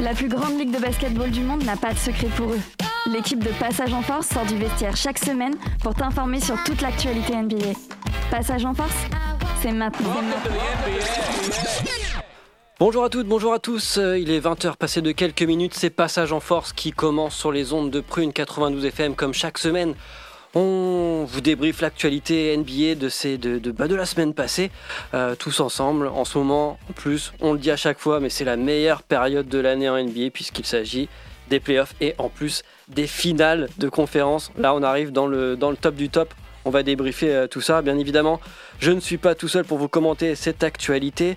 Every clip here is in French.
La plus grande ligue de basketball du monde n'a pas de secret pour eux. L'équipe de Passage en Force sort du vestiaire chaque semaine pour t'informer sur toute l'actualité NBA. Passage en Force, c'est maintenant. Bonjour à toutes, bonjour à tous. Euh, il est 20h passé de quelques minutes. C'est Passage en Force qui commence sur les ondes de Prune 92 FM comme chaque semaine. On vous débriefe l'actualité NBA de, ces, de, de, bah, de la semaine passée, euh, tous ensemble. En ce moment, en plus, on le dit à chaque fois, mais c'est la meilleure période de l'année en NBA puisqu'il s'agit des playoffs et en plus des finales de conférence. Là, on arrive dans le, dans le top du top. On va débriefer euh, tout ça, bien évidemment. Je ne suis pas tout seul pour vous commenter cette actualité.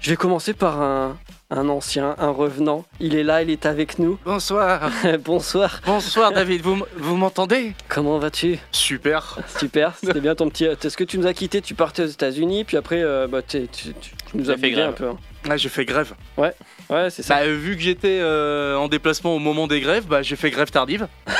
Je vais commencer par un, un ancien, un revenant. Il est là, il est avec nous. Bonsoir. Bonsoir. Bonsoir David, vous, vous m'entendez? Comment vas-tu? Super. Super, c'était bien ton petit. Est-ce que tu nous as quitté Tu partais aux États-Unis, puis après, euh, bah, t'es- tu, tu- tu nous as fait grève. un peu. hein. Ah, j'ai fait grève. Ouais, c'est ça. Bah, euh, vu que j'étais euh, en déplacement au moment des grèves, bah, j'ai fait grève tardive.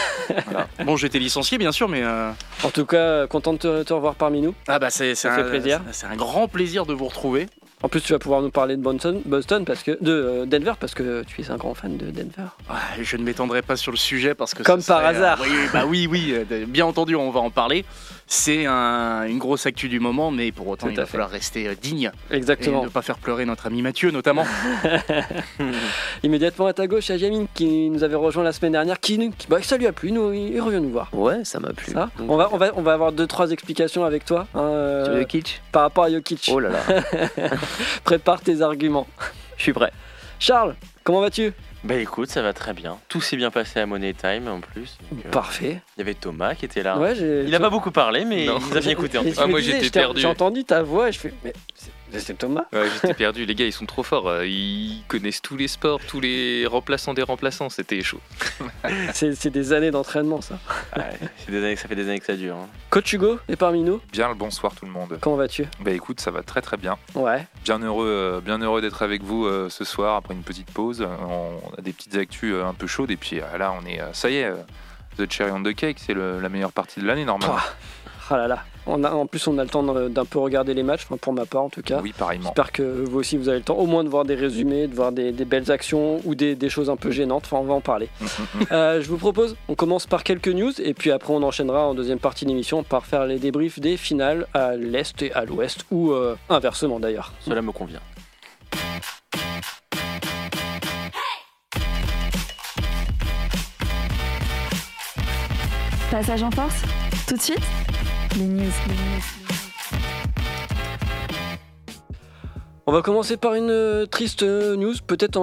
Voilà. Bon, j'étais licencié bien sûr, mais euh, En tout cas, euh, content de te, te revoir parmi nous. ah bah c'est c'est Ça un, fait plaisir. C'est un grand plaisir de vous retrouver. En plus, tu vas pouvoir nous parler de Boston, Boston parce que de euh, Denver parce que tu es un grand fan de Denver. Ouais, je ne m'étendrai pas sur le sujet parce que Comme serait, par hasard. euh, oui, bah oui, oui, euh, bien entendu, on va en parler. C'est un- une grosse actu du moment, mais pour autant, Tout il va fait. falloir rester euh, digne et Exactement. ne pas faire pleurer notre ami Mathieu, notamment. Immédiatement à ta gauche, il y a Jamine qui nous avait rejoint la semaine dernière, qui, bah, ça lui a plu, nous, il, revient nous voir. Ouais, ça m'a plu. Ça on, va, on, va, on va avoir deux trois explications avec toi hein, euh, par rapport à Jokic. Oh là là, Prépare tes arguments. je suis prêt. Charles, comment vas-tu? Bah écoute, ça va très bien. Tout s'est bien passé à Money Time en plus. Donc, euh, Parfait. Il y avait Thomas qui était là. Ouais, j'ai- Il a pas beaucoup parlé, mais Non. il nous a bien écouté. en Et tout je cas. Ah, me moi, disais, j'étais je t'ai- perdu. J'ai entendu ta voix et je fais, mais c'est- c'est Thomas Ouais, j'étais perdu. Les gars, ils sont trop forts. euh, Ils connaissent tous les sports, tous les remplaçants des remplaçants. C'était chaud. C'est c'est des années d'entraînement ça. Ouais, c'est des années- ça fait des années que ça dure. hein. Coach Hugo est parmi nous. Bien le bonsoir tout le monde. Comment vas-tu? Bah écoute, ça va très très bien. Ouais. Bien heureux, euh, bien heureux d'être avec vous euh, ce soir après une petite pause. On, on a des petites actus euh, un peu chaudes et puis euh, là on est, euh, ça y est, euh, the cherry on the cake, c'est le- la meilleure partie de l'année normalement. Pouah. Ah là là. On a, en plus, on a le temps d'un peu regarder les matchs, enfin, pour ma part en tout cas. Oui, pareillement. J'espère que vous aussi vous avez le temps au moins de voir des résumés, de voir des, des belles actions ou des, des choses un peu gênantes. Enfin, on va en parler. Mm. Euh, je vous propose, on commence par quelques news et puis après on enchaînera en deuxième partie de l'émission par faire les débriefs des finales à l'est et à l'ouest ou euh, inversement d'ailleurs. Cela me convient. Passage en Force, tout de suite, les news. On va commencer par une euh, triste euh, news, peut-être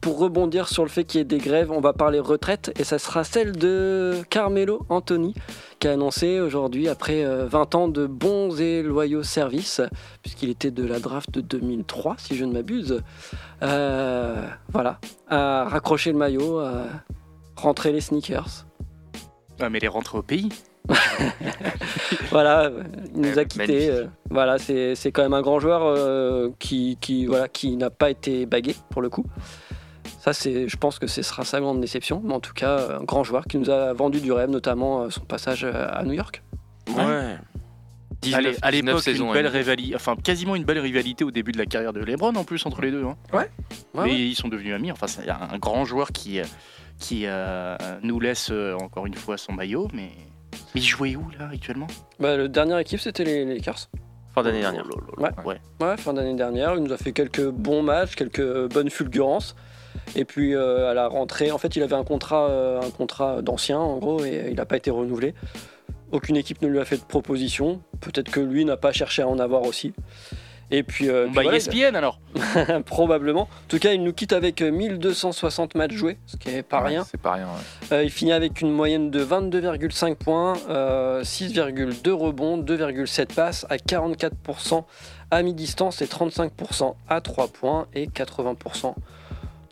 pour rebondir sur le fait qu'il y ait des grèves, on va parler retraite et ça sera celle de Carmelo Anthony qui a annoncé aujourd'hui après euh, 20 ans de bons et loyaux services, puisqu'il était de la draft de 2003 si je ne m'abuse, euh, voilà, à raccrocher le maillot, à rentrer les sneakers. Ah, mais les rentrées au pays. Voilà, euh, il nous a quittés. magnifique. euh, voilà, c'est c'est quand même un grand joueur euh, qui, qui, voilà, qui n'a pas été bagué pour le coup. Ça, c'est, je pense que ce sera sa grande déception, mais en tout cas, un grand joueur qui nous a vendu du rêve, notamment euh, son passage euh, à New York. Ouais. 19, Allez, à 19 l'époque, une belle rivalité, enfin quasiment une belle rivalité au début de la carrière de LeBron en plus entre les deux. hein. Ouais, Mais ouais. ils sont devenus amis. Enfin, c'est un grand joueur qui, euh, qui euh, nous laisse euh, encore une fois son maillot, mais. Mais il jouait où là actuellement? Bah, le dernière équipe, c'était les les Lakers. Fin d'année dernière. Ouais. Ouais. Ouais, fin d'année dernière, il nous a fait quelques bons matchs, quelques bonnes fulgurances. Et puis euh, à la rentrée, en fait, il avait un contrat, euh, un contrat d'ancien en gros, et il n'a pas été renouvelé. Aucune équipe ne lui a fait de proposition. Peut-être que lui n'a pas cherché à en avoir aussi. Et puis, euh, On puis voilà, ESPN alors probablement. En tout cas, il nous quitte avec euh, 1260 matchs joués, ce qui est pas Ouais, rien. C'est pas rien. ouais. Euh, il finit avec une moyenne de 22,5 points, euh, 6,2 rebonds, 2,7 passes à 44% à mi-distance et 35% à 3 points et 80%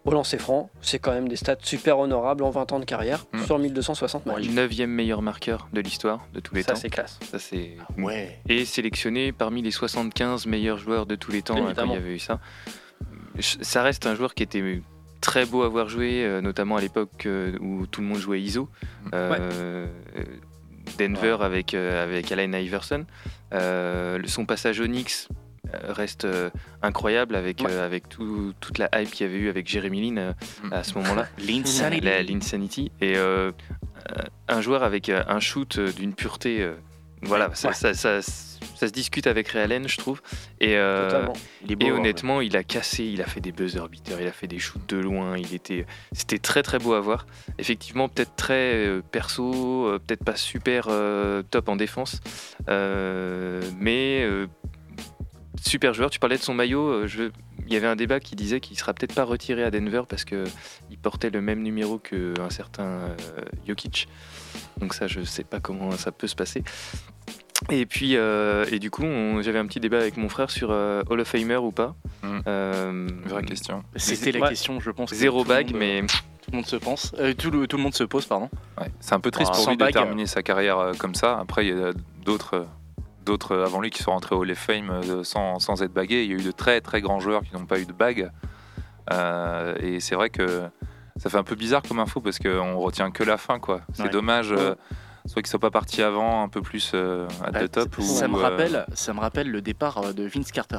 au lancer franc. C'est quand même des stats super honorables en 20 ans de carrière Mm. sur 1260 matchs. 9e meilleur marqueur de l'histoire de tous les Ça, temps. c'est classe. Ça, c'est. Ouais. Et sélectionné parmi les 75 meilleurs joueurs de tous les temps hein, quand il y avait eu ça. Ça reste un joueur qui était très beau à voir jouer, euh, notamment à l'époque euh, où tout le monde jouait ISO. Euh, euh, Denver avec, euh, avec Allen Iverson. Euh, son passage Onyx reste euh, incroyable avec, Ouais. euh, avec tout- toute la hype qu'il y avait eu avec Jeremy Lin euh, Mm. à ce moment-là. L'insanity. Et euh, euh, un joueur avec euh, un shoot euh, d'une pureté. euh, voilà, ça, Ouais. ça, ça- ça se discute avec Realen, je trouve. Et, euh, beau, et hein, honnêtement, il a cassé, il a fait des buzzer beaters, il a fait des shoots de loin, il était, c'était très très beau à voir. Effectivement, peut-être très euh, perso, euh, peut-être pas super euh, top en défense, euh, mais euh, super joueur. Tu parlais de son maillot, euh, je- il y avait un débat qui disait qu'il sera peut-être pas retiré à Denver parce que il portait le même numéro qu'un certain euh, Jokic. Donc ça, je sais pas comment ça peut se passer. Et puis, euh, et du coup, j'avais un petit débat avec mon frère sur euh, Hall of Famer ou pas. Mm. Euh, Vraie question. C'était la Ouais. question, je pense. Zéro bague, monde, mais tout le monde se pense. Euh, tout, le, tout le monde se pose, pardon. Ouais. C'est un peu triste Ah. pour lui de terminer sa carrière comme ça. Après, il y a d'autres euh, d'autres avant lui qui sont rentrés au Hall of Fame euh, sans, sans être bagués. Il y a eu de très très grands joueurs qui n'ont pas eu de bague. Euh, et c'est vrai que ça fait un peu bizarre comme info parce qu'on retient que la fin. quoi. C'est Ouais. dommage. euh, soit qu'ils soient pas partis avant, un peu plus euh, à Ouais, the top. ça, me euh, rappelle, ça me rappelle le départ euh, de Vince Carter,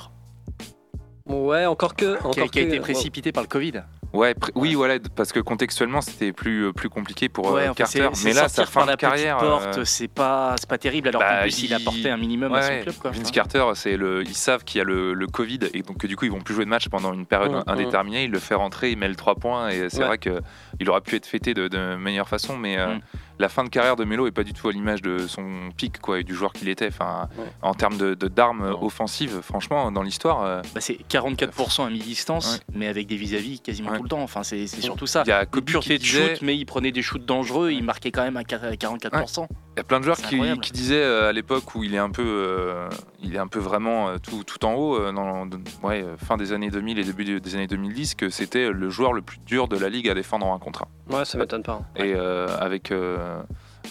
Ouais, encore que. Encore qui a, qui a que- été précipité par le Covid. Ouais, pr- oui, voilà, parce que contextuellement c'était plus, euh, plus compliqué pour euh, fait, Carter. c'est- Mais là, sa fin par de la carrière. porte, euh, c'est pas, c'est pas terrible. Alors bah, qu'en plus, il, il- apportait un minimum à Ouais, son club. Quoi. Vince Carter, c'est le, ils savent qu'il y a le, le Covid et donc que du coup ils vont plus jouer de match pendant une période Mhm, indéterminée. Il le fait rentrer, il met le 3 points et c'est Ouais. vrai que il aurait pu être fêté de, de meilleure façon, mais euh, Mhm. La fin de carrière de Melo est pas du tout à l'image de son pic quoi et du joueur qu'il était. Enfin, Ouais. en termes de, d'armes offensives, franchement, dans l'histoire, euh, bah, c'est 44% à mi-distance, Ouais. mais avec des vis-à-vis quasiment Ouais. tout le temps. Enfin, c'est c'est surtout ça. il y a pureté qui de disait, shoot, mais il prenait des shoots dangereux, il marquait quand même à 44%. Il y a plein de joueurs qui, disaient euh, à l'époque où il est un peu, euh, il est un peu vraiment euh, tout, tout en haut, dans, de- ouais, fin des années 2000 et début de- des années 2010, que c'était le joueur le plus dur de la ligue à défendre en un contre un. Ouais, ça m'étonne pas. hein. Et euh, avec, euh,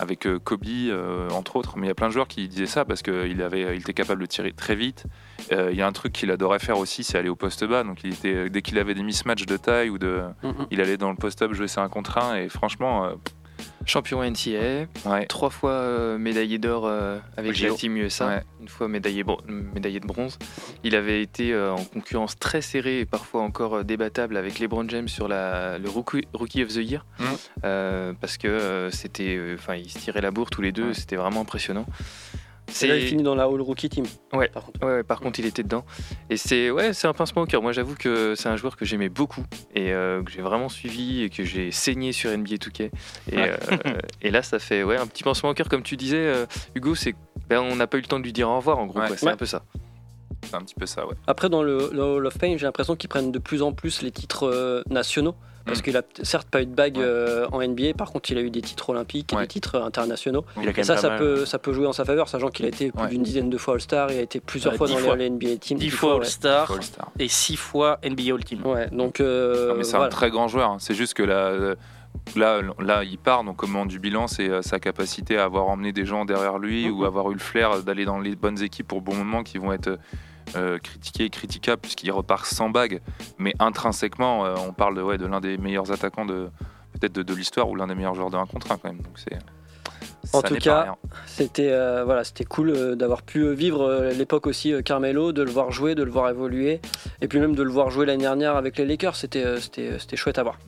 avec Kobe, euh, entre autres. Mais il y a plein de joueurs qui disaient ça parce qu'il avait, il était capable de tirer très vite. Euh, Il y a un truc qu'il adorait faire aussi, c'est aller au poste bas. Donc il était, dès qu'il avait des mismatchs de taille ou de, Mhm. il allait dans le post-up jouer ses 1 contre 1. Et franchement, euh, champion NCAA, ouais. trois fois euh, médaillé d'or euh, avec la team USA, Ouais. une fois médaillé, de bronze. Il avait été euh, en concurrence très serrée et parfois encore débattable avec LeBron James sur la, le rookie, Rookie of the Year. Euh, parce que c'était, enfin, ils se tiraient la bourre tous les deux, Ouais. c'était vraiment impressionnant. Et là, il finit dans la All Rookie Team. Ouais. Par contre. Ouais, ouais, par contre, il était dedans. Et c'est ouais, c'est un pincement au cœur. Moi, j'avoue que c'est un joueur que j'aimais beaucoup et euh, que j'ai vraiment suivi et que j'ai saigné sur NBA 2K. Et, euh, et là, ça fait ouais, un petit pincement au cœur, comme tu disais, euh, Hugo. C'est ben, on n'a pas eu le temps de lui dire au revoir, en gros. C'est un peu ça. C'est un petit peu ça, ouais. Après, dans le, le Hall of Fame, j'ai l'impression qu'ils prennent de plus en plus les titres euh, nationaux. Parce Mm. qu'il a certes pas eu de bague Ouais. euh, en NBA, par contre, il a eu des titres olympiques et Ouais. des titres internationaux. Il a quand Et ça, ça mal. peut, ça peut jouer en sa faveur, sachant qu'il a été plus Ouais. d'une dizaine de fois All-Star, il a été plusieurs Ouais, fois dans les fois. NBA Team. 10 dix fois. All-Star et 6 fois NBA All-Team. Ouais, donc euh, Non, mais c'est un très grand joueur. hein. C'est juste que là, euh, là, là, il part. Donc, au moment du bilan, c'est sa capacité à avoir emmené des gens derrière lui Mhm. ou avoir eu le flair d'aller dans les bonnes équipes au bon moment qui vont être euh, critiquées et critiquables puisqu'il repart sans bague. Mais intrinsèquement, euh, on parle de, ouais, de l'un des meilleurs attaquants de peut-être de, de l'histoire ou l'un des meilleurs joueurs de 1 contre 1 quand même. Donc, c'est. En tout cas. C'était euh, voilà, c'était cool euh, d'avoir pu vivre euh, l'époque aussi Carmelo, de le voir jouer, de le voir évoluer, et puis même de le voir jouer l'année dernière avec les Lakers. C'était c'était c'était chouette à voir.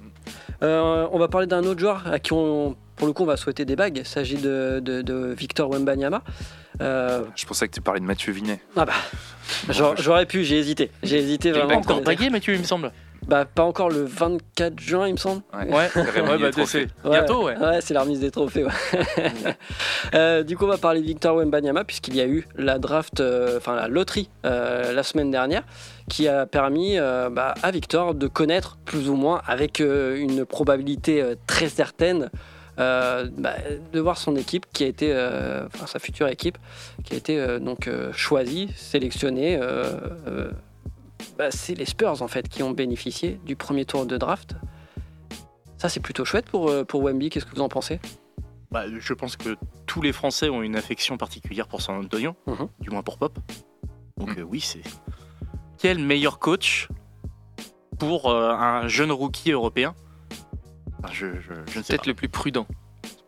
On va parler d'un autre joueur à qui on, pour le coup on va souhaiter des bagues. Il s'agit de, de- de Victor Wembanyama. Euh, Je pensais que tu parlais de Mathieu Vinet. ah bah, j'aurais pu, j'ai hésité, j'ai hésité Il est vraiment. pas encore bagué, Mathieu, il me semble. Bah pas encore le 24 juin il me semble. Ouais, Vraiment, ouais bah, c'est bientôt, ouais. Ouais, c'est la remise des trophées. ouais. Euh, du coup, on va parler de Victor Wembanyama, puisqu'il y a eu la draft, euh, enfin la loterie euh, la semaine dernière, qui a permis euh, bah, à Victor de connaître plus ou moins, avec euh, une probabilité euh, très certaine, euh, bah, de voir son équipe qui a été, euh, enfin sa future équipe, qui a été euh, donc euh, choisie, sélectionnée. euh, euh, bah, c'est les Spurs en fait qui ont bénéficié du premier tour de draft. Ça, c'est plutôt chouette pour, pour Wemby. Qu'est-ce que vous en pensez? Bah, je pense que tous les Français ont une affection particulière pour San Antonio, Mhm. du moins pour Pop. Donc Mhm. euh, oui, c'est quel meilleur coach pour euh, un jeune rookie européen? Enfin, je, je, je ne sais Peut-être le plus prudent.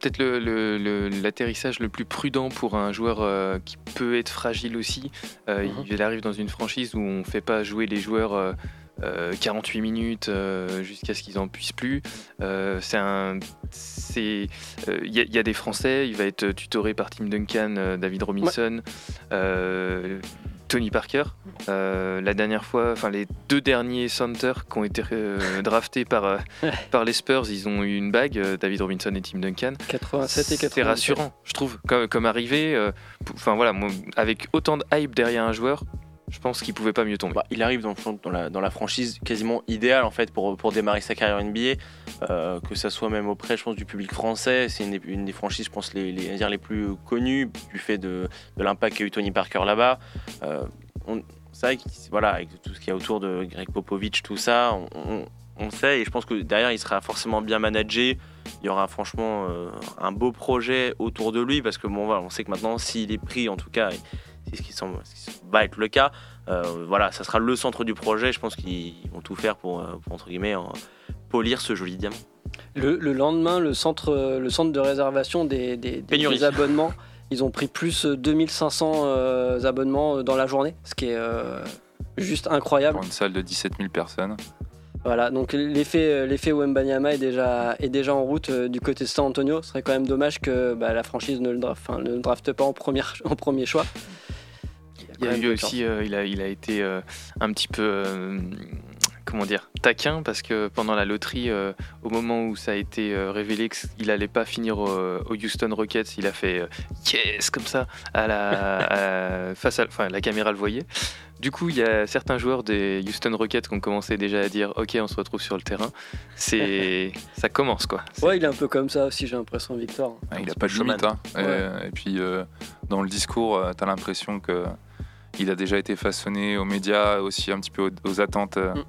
peut-être le- le- le- l'atterrissage le, plus prudent pour un joueur euh, qui peut être fragile aussi. Euh, Mhm. Il arrive dans une franchise où on ne fait pas jouer les joueurs euh, euh, 48 minutes jusqu'à ce qu'ils en puissent plus. C'est un, c'est, il y, a- il y a des Français. Il va être tutoré par Tim Duncan, David Robinson, Tony Parker. Euh, la dernière fois, enfin les deux derniers centers qui ont été euh, draftés par euh, par les Spurs, ils ont eu une bague, David Robinson et Tim Duncan. 87 et 87. C'est rassurant, je trouve, comme, comme arrivé. pou- Enfin voilà, moi, avec autant de hype derrière un joueur, je pense qu'il pouvait pas mieux tomber. Bah, il arrive dans, la, franchise quasiment idéale en fait pour, pour démarrer sa carrière NBA, euh, que ça soit même auprès je pense du public français. C'est une, des- franchises je pense les, les, plus connues du fait de, de l'impact qu'a eu Tony Parker là-bas. Euh, c'est vrai voilà avec tout ce qu'il y a autour de Greg Popovich tout ça, on, sait et je pense que derrière il sera forcément bien managé. Il y aura franchement euh, un beau projet autour de lui parce que bon voilà on sait que maintenant s'il est pris en tout cas c'est ce qui semble ce qui va être le cas euh, voilà, ça sera le centre du projet. Je pense qu'ils vont tout faire pour, euh, pour, entre guillemets, en- polir ce joli diamant. Le, le lendemain, le centre, le centre de réservation des, abonnements, ils ont pris plus euh, 2500 euh, abonnements euh, dans la journée, ce qui est euh, juste incroyable. Pour une salle de 17 000 personnes. Voilà, donc l'effet l'effet Wembanyama est déjà, est déjà en route euh, du côté de San Antonio. Ce serait quand même dommage que bah, la franchise ne le, ne le drafte pas en, première, en premier choix. Il y a eu aussi, euh, il, a, il a été euh, un petit peu, euh, comment dire, taquin parce que pendant la loterie, euh, au moment où ça a été euh, révélé qu'il allait pas finir au, au Houston Rockets, il a fait euh, yes comme ça à la, à- face à, enfin la caméra le voyait. Du coup, il y a certains joueurs des Houston Rockets qui ont commencé déjà à dire ok, on se retrouve sur le terrain. C'est, ça commence quoi. Ouais, il est un peu comme ça aussi, j'ai l'impression, Victor. Ah, il petit a peu pas de limite. hein. Et puis, euh, dans le discours, tu as l'impression que il a déjà été façonné aux médias, aussi un petit peu aux, aux attentes euh, Mm, mm.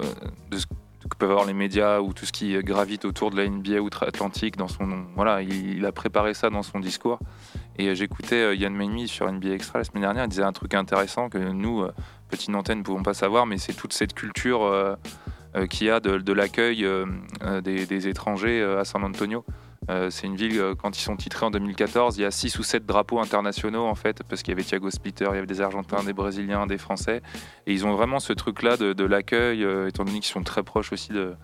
euh, de ce que peuvent avoir les médias ou tout ce qui gravite autour de la NBA outre-Atlantique. Dans son, voilà, il, il a préparé ça dans son discours. Et euh, j'écoutais euh, Yann Meimi sur NBA Extra la semaine dernière. Il disait un truc intéressant que nous, euh, petite antenne, ne pouvons pas savoir, mais c'est toute cette culture euh, euh, qu'il y a de, de l'accueil euh, euh, des, des étrangers euh, à San Antonio. Euh, c'est une ville, euh, quand ils sont titrés en 2014, il y a 6 ou 7 drapeaux internationaux en fait, parce qu'il y avait Thiago Splitter, il y avait des Argentins, des Brésiliens, des Français. Et ils ont vraiment ce truc-là de, de l'accueil, euh, étant donné qu'ils sont très proches aussi de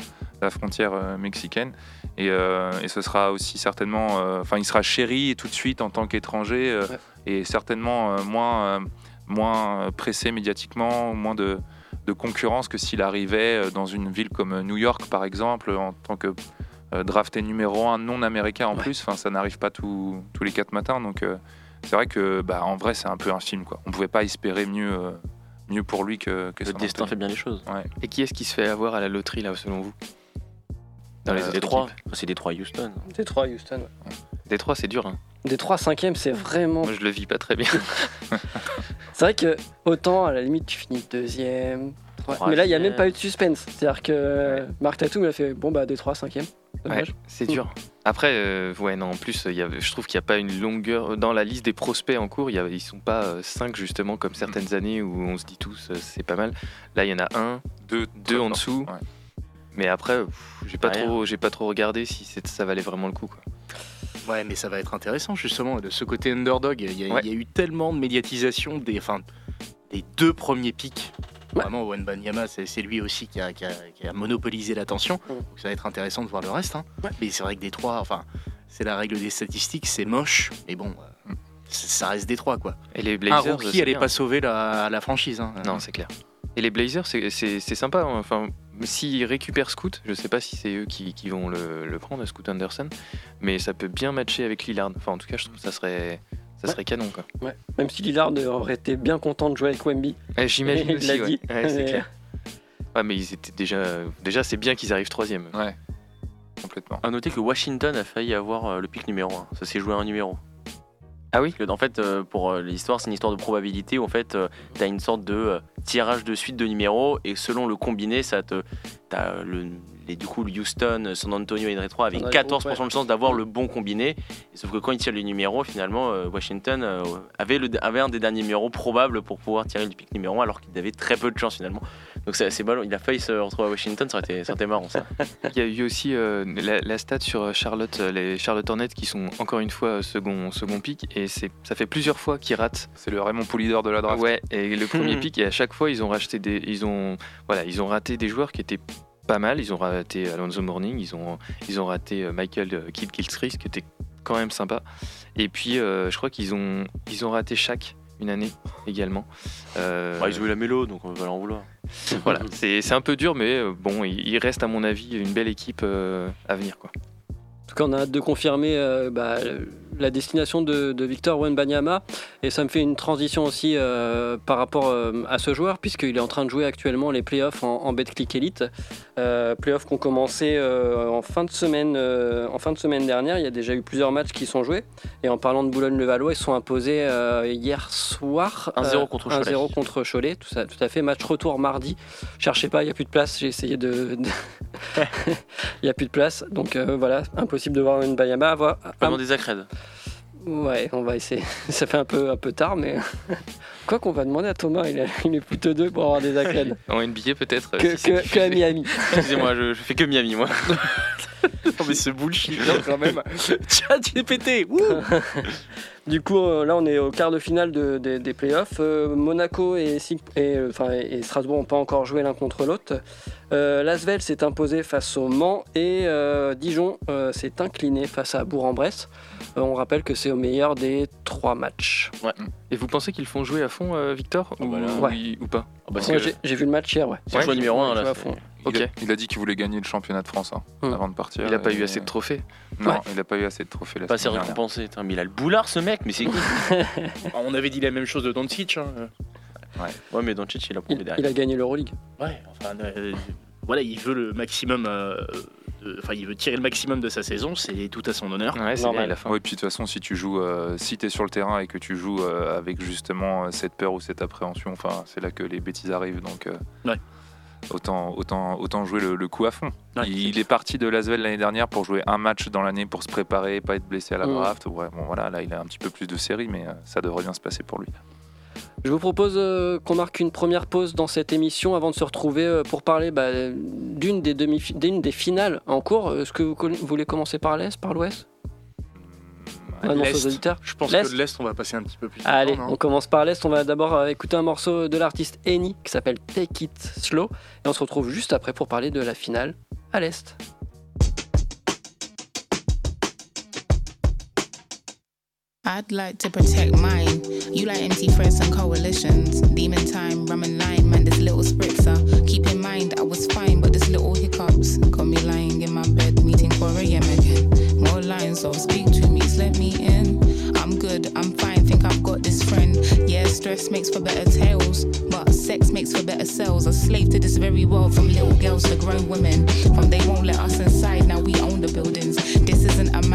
la frontière mexicaine. Et, et ce sera aussi certainement, enfin, il sera chéri tout de suite en tant qu'étranger, Ouais. et certainement moins, moins pressé médiatiquement, moins de, de concurrence que s'il arrivait dans une ville comme New York, par exemple, en tant que drafté numéro un non américain en Ouais. plus. Enfin, ça n'arrive pas tous tous les quatre matins, donc euh, c'est vrai que, bah, en vrai, c'est un peu un film, quoi. On pouvait pas espérer mieux, euh, mieux pour lui que, que Le destin fait bien les choses. Et qui est-ce qui se fait avoir à la loterie là selon vous? Dans les Euh, Détroit, équipes. c'est Détroit Houston. Détroit, Houston. ouais. Détroit, c'est dur. Hein. Détroit 5ème, c'est vraiment. Moi, je le vis pas très bien. C'est vrai que autant à la limite tu finis deuxième. troisième, Mais là, il n'y a même pas eu de suspense. C'est-à-dire que Marc Tatum il a fait bon bah Détroit 5ème. Ouais, c'est dur. Après, euh, ouais, non, en plus, il y a- je trouve qu'il n'y a pas une longueur. Dans la liste des prospects en cours, y a- ils sont pas 5 justement comme certaines années où on se dit tous euh, c'est pas mal. Là, il y en a un, Deux, deux en dessous. Ouais. mais après, j'ai pas, trop, j'ai pas trop regardé si ça valait vraiment le coup. Quoi. Ouais, mais ça va être intéressant justement de ce côté underdog. Il y Ouais. y a eu tellement de médiatisation des, enfin, des deux premiers pics. Vraiment, Banyama, c'est c'est lui aussi qui a, qui a- qui a monopolisé l'attention. Donc ça va être intéressant de voir le reste. hein. Ouais. Mais c'est vrai que Détroit, enfin, c'est la règle des statistiques, c'est moche. Mais bon, euh, ça reste Détroit quoi. Et les Un Blazers. rookie c'est allait bien. pas sauver la, la franchise. hein. Non, c'est clair. Et les Blazers, c'est- sympa. hein. Enfin, s'ils récupèrent Scoot, je sais pas si c'est eux qui, qui vont le, le prendre, Scoot Anderson, mais ça peut bien matcher avec Lillard. Enfin, en tout cas, je trouve que ça serait, ça Ouais. serait canon. Quoi. Ouais. Même si Lillard aurait été bien content de jouer avec Wemby. Ouais, J'imagine Il aussi. l'a ouais. dit. Ouais, c'est Mais- clair. Ouais, mais ils étaient déjà. Déjà, c'est bien qu'ils arrivent troisième. Ouais, complètement. À noter que Washington a failli avoir euh, le pic numéro 1. Ça s'est joué à un numéro. Ah oui? Que, en fait, euh, pour euh, l'histoire, c'est une histoire de probabilité où en fait, tu as une sorte de tirage de suite de numéros et selon le combiné, ça te, t'as, euh, le, les, du coup, Houston, San Antonio et Red 3 avaient Dans le 14% groupe, de chance d'avoir le bon combiné. Sauf que quand ils tirent les numéros, finalement, euh, Washington euh, avait, le, avait un des derniers numéros probables pour pouvoir tirer le pic numéro 1 alors qu'il avait très peu de chance finalement. Donc c'est assez ballon. Il a failli se retrouver à Washington, ça aurait été, ça aurait été marrant ça. Il y a eu aussi euh, la, la stat sur Charlotte, les Charlotte Hornets qui sont encore une fois second, second pick et ça fait plusieurs fois qu'ils ratent. C'est le Raymond Poulidor de la draft. Ouais, et le premier pick et à chaque fois ils ont racheté des, ils ont, voilà, ils ont raté des joueurs qui étaient pas mal. Ils ont raté Alonso Morning, ils ont, ils ont raté euh, Michael euh, Kidd Gilchrist qui était quand même sympa. Et puis euh, je crois qu'ils ont, ils ont raté chaque une année également. Euh, Bah, ils ont eu la mélo, donc on va leur en vouloir. voilà, c'est c'est un peu dur, mais euh, bon, il, il reste à mon avis une belle équipe euh, à venir quoi. En tout cas, on a hâte de confirmer euh, bah, la destination de, de Victor Wenbanyama. Et ça me fait une transition aussi euh, par rapport euh, à ce joueur, puisqu'il est en train de jouer actuellement les playoffs en, en Betclic Elite. Euh, playoffs qui ont commencé euh, en, fin de semaine, en fin de semaine dernière. Il y a déjà eu plusieurs matchs qui sont joués. Et en parlant de Boulogne-le-Valois, ils sont imposés hier soir. 1-0 euh, contre Cholet. 1-0 contre Cholet, tout, ça, tout à fait. Match retour mardi. Cherchez pas, il n'y a plus de place. J'ai essayé de. Il n'y a plus de place. Donc voilà, impossible de voir une Bayama. Avoir... Vraiment des accrèdes. Ouais, on va essayer. Ça fait un peu, un peu tard, mais. Quoi qu'on va demander à Thomas, il est, il est plutôt deux pour avoir des accrèdes. En NBA peut-être. euh, que, si c'est que, que à. Miami. Excusez-moi, je, je fais que Miami moi. Non, mais ce bullshit, non, quand même. Tiens, tu es pété. Ouh. Du coup, euh, là, on est au quart de finale de- de- des playoffs. Euh, Monaco et, Sig- et, enfin, et Strasbourg n'ont pas encore joué l'un contre l'autre. Euh, L'Asvel s'est imposé face au Mans et euh, Dijon euh, s'est incliné face à Bourg-en-Bresse. Euh, on rappelle que c'est au meilleur des trois matchs. Et vous pensez qu'ils font jouer à fond, euh, Victor ou, bah là. oui, ou pas Ah bah, que- j'ai vu le match hier, ouais. c'est le choix numéro 1 Ils jouent là. à fond. Il, Ok. a, il a dit qu'il voulait gagner le championnat de France hein, Hmm. avant de partir. Il n'a pas eu assez de trophées. Non, Ouais. il n'a pas eu assez de trophées la Pas assez récompensé. Mais il a le boulard ce mec, mais c'est qui On avait dit la même chose de Doncic. Hein. Ouais, mais Doncic il a prouvé Il, derrière. il a gagné l'Euroleague. Ouais, enfin, euh, voilà, il veut le maximum. euh, Enfin, il veut tirer le maximum de sa saison, c'est tout à son honneur. Ouais, c'est Normal. bien, il a faim. Oui, puis de toute façon, si tu joues, euh, si tu es sur le terrain et que tu joues euh, avec justement cette peur ou cette appréhension, enfin, c'est là que les bêtises arrivent. Donc, euh, Ouais. autant, autant, autant jouer le, le coup à fond. Ouais. il, est parti de Lasvel l'année dernière pour jouer un match dans l'année pour se préparer, pas être blessé à la Mm. draft. Ouais, bon, voilà, là, il a un petit peu plus de série, mais euh, ça devrait bien se passer pour lui. Je vous propose euh, qu'on marque une première pause dans cette émission avant de se retrouver euh, pour parler bah, d'une des, demi d'une des finales en cours. Est-ce que vous voulez commencer par l'Est, par l'Ouest? On annonce L'Est. aux auditeurs. Je pense que l'Est, on va passer un petit peu plus de Allez, temps, on non commence par l'Est. On va d'abord euh, écouter un morceau de l'artiste Eni qui s'appelle Take It Slow. Et on se retrouve juste après pour parler de la finale à l'Est. I'd like to protect mine. You like empty threats and coalitions. Demon time, rum and lime, man, this little spritzer. Uh. Keep in mind, I was fine, but this little hiccups got me lying in my bed, meeting 4 a.m. again. More lines of speak to me, let me in. I'm good, I'm fine, think I've got this friend. Yeah, stress makes for better tales, but sex makes for better cells. A slave to this very world, from little girls to grown women. From they won't let us inside, now we own the buildings. This isn't a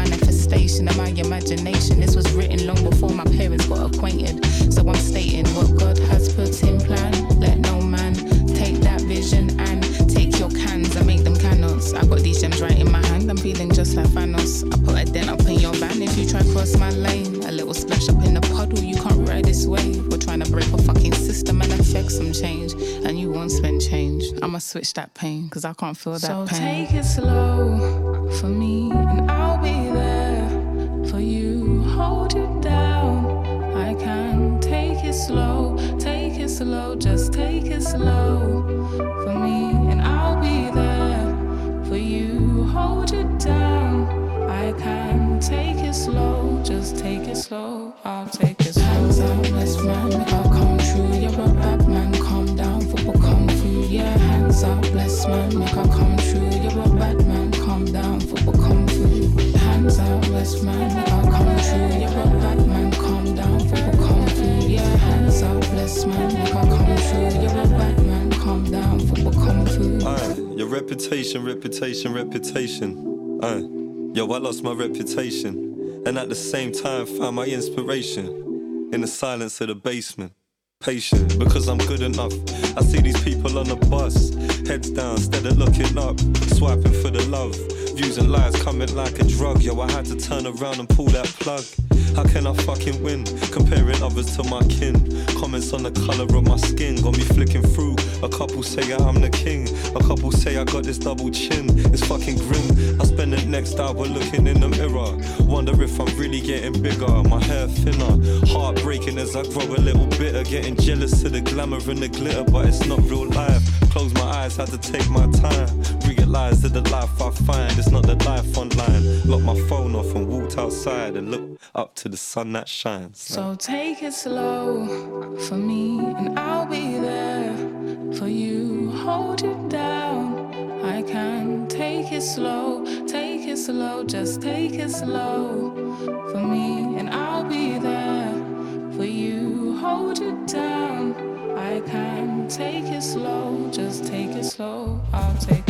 manifestation of my imagination. This was written long before my parents got acquainted. So I'm stating what God has put in plan. Let no man take that vision and take your cans and make them cannons. I got these gems right in my hand. I'm feeling just like Thanos. I put a dent up in your van if you try cross my lane. A little splash up in the puddle. You can't ride this wave. We're trying to break a fucking system and affect some change. And you won't spend change. I'ma switch that pain because I can't feel that So pain. take it slow reputation, reputation, reputation. Aye, yo, I lost my reputation. And at the same time, found my inspiration in the silence of the basement. Patient because I'm good enough. I see these people on the bus, heads down, instead of looking up, swiping for the love. Views and lies coming like a drug. Yo, I had to turn around and pull that plug. How can I fucking win? Comparing others to my kin. Comments on the color of my skin got me flicking through. A couple say I'm the king. A couple say I got this double chin. It's fucking grim. I spend the next hour looking in the mirror. Wonder if I'm really getting bigger. My hair thinner. Heartbreaking as I grow a little bitter. Getting jealous of the glamour and the glitter, but it's not real life. Close my eyes, had to take my time. Realize that the life I find It's not the life online. Locked my phone off and walked outside and looked up to the sun that shines. So take it slow for me, and I'll be there for you. Hold it down. I can take it slow, take it slow, just take it slow for me, and I'll be there for you. Hold it down. I can take it slow, just take it slow. I'll take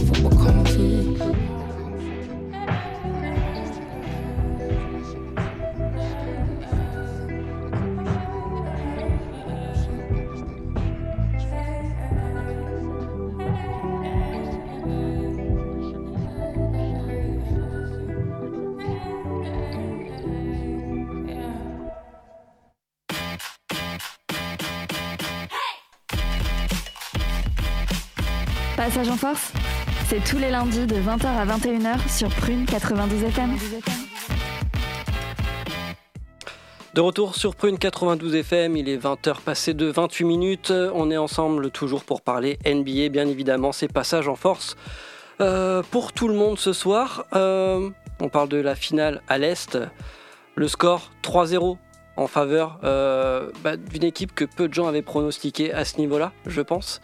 tous les lundis de 20h à 21h sur Prune 92 FM. De retour sur Prune 92 FM, il est 20h passé de 28 minutes. On est ensemble toujours pour parler NBA, bien évidemment, c'est passage en force. Euh, pour tout le monde ce soir, euh, on parle de la finale à l'Est. Le score 3-0 en faveur euh, bah, d'une équipe que peu de gens avaient pronostiqué à ce niveau-là, je pense.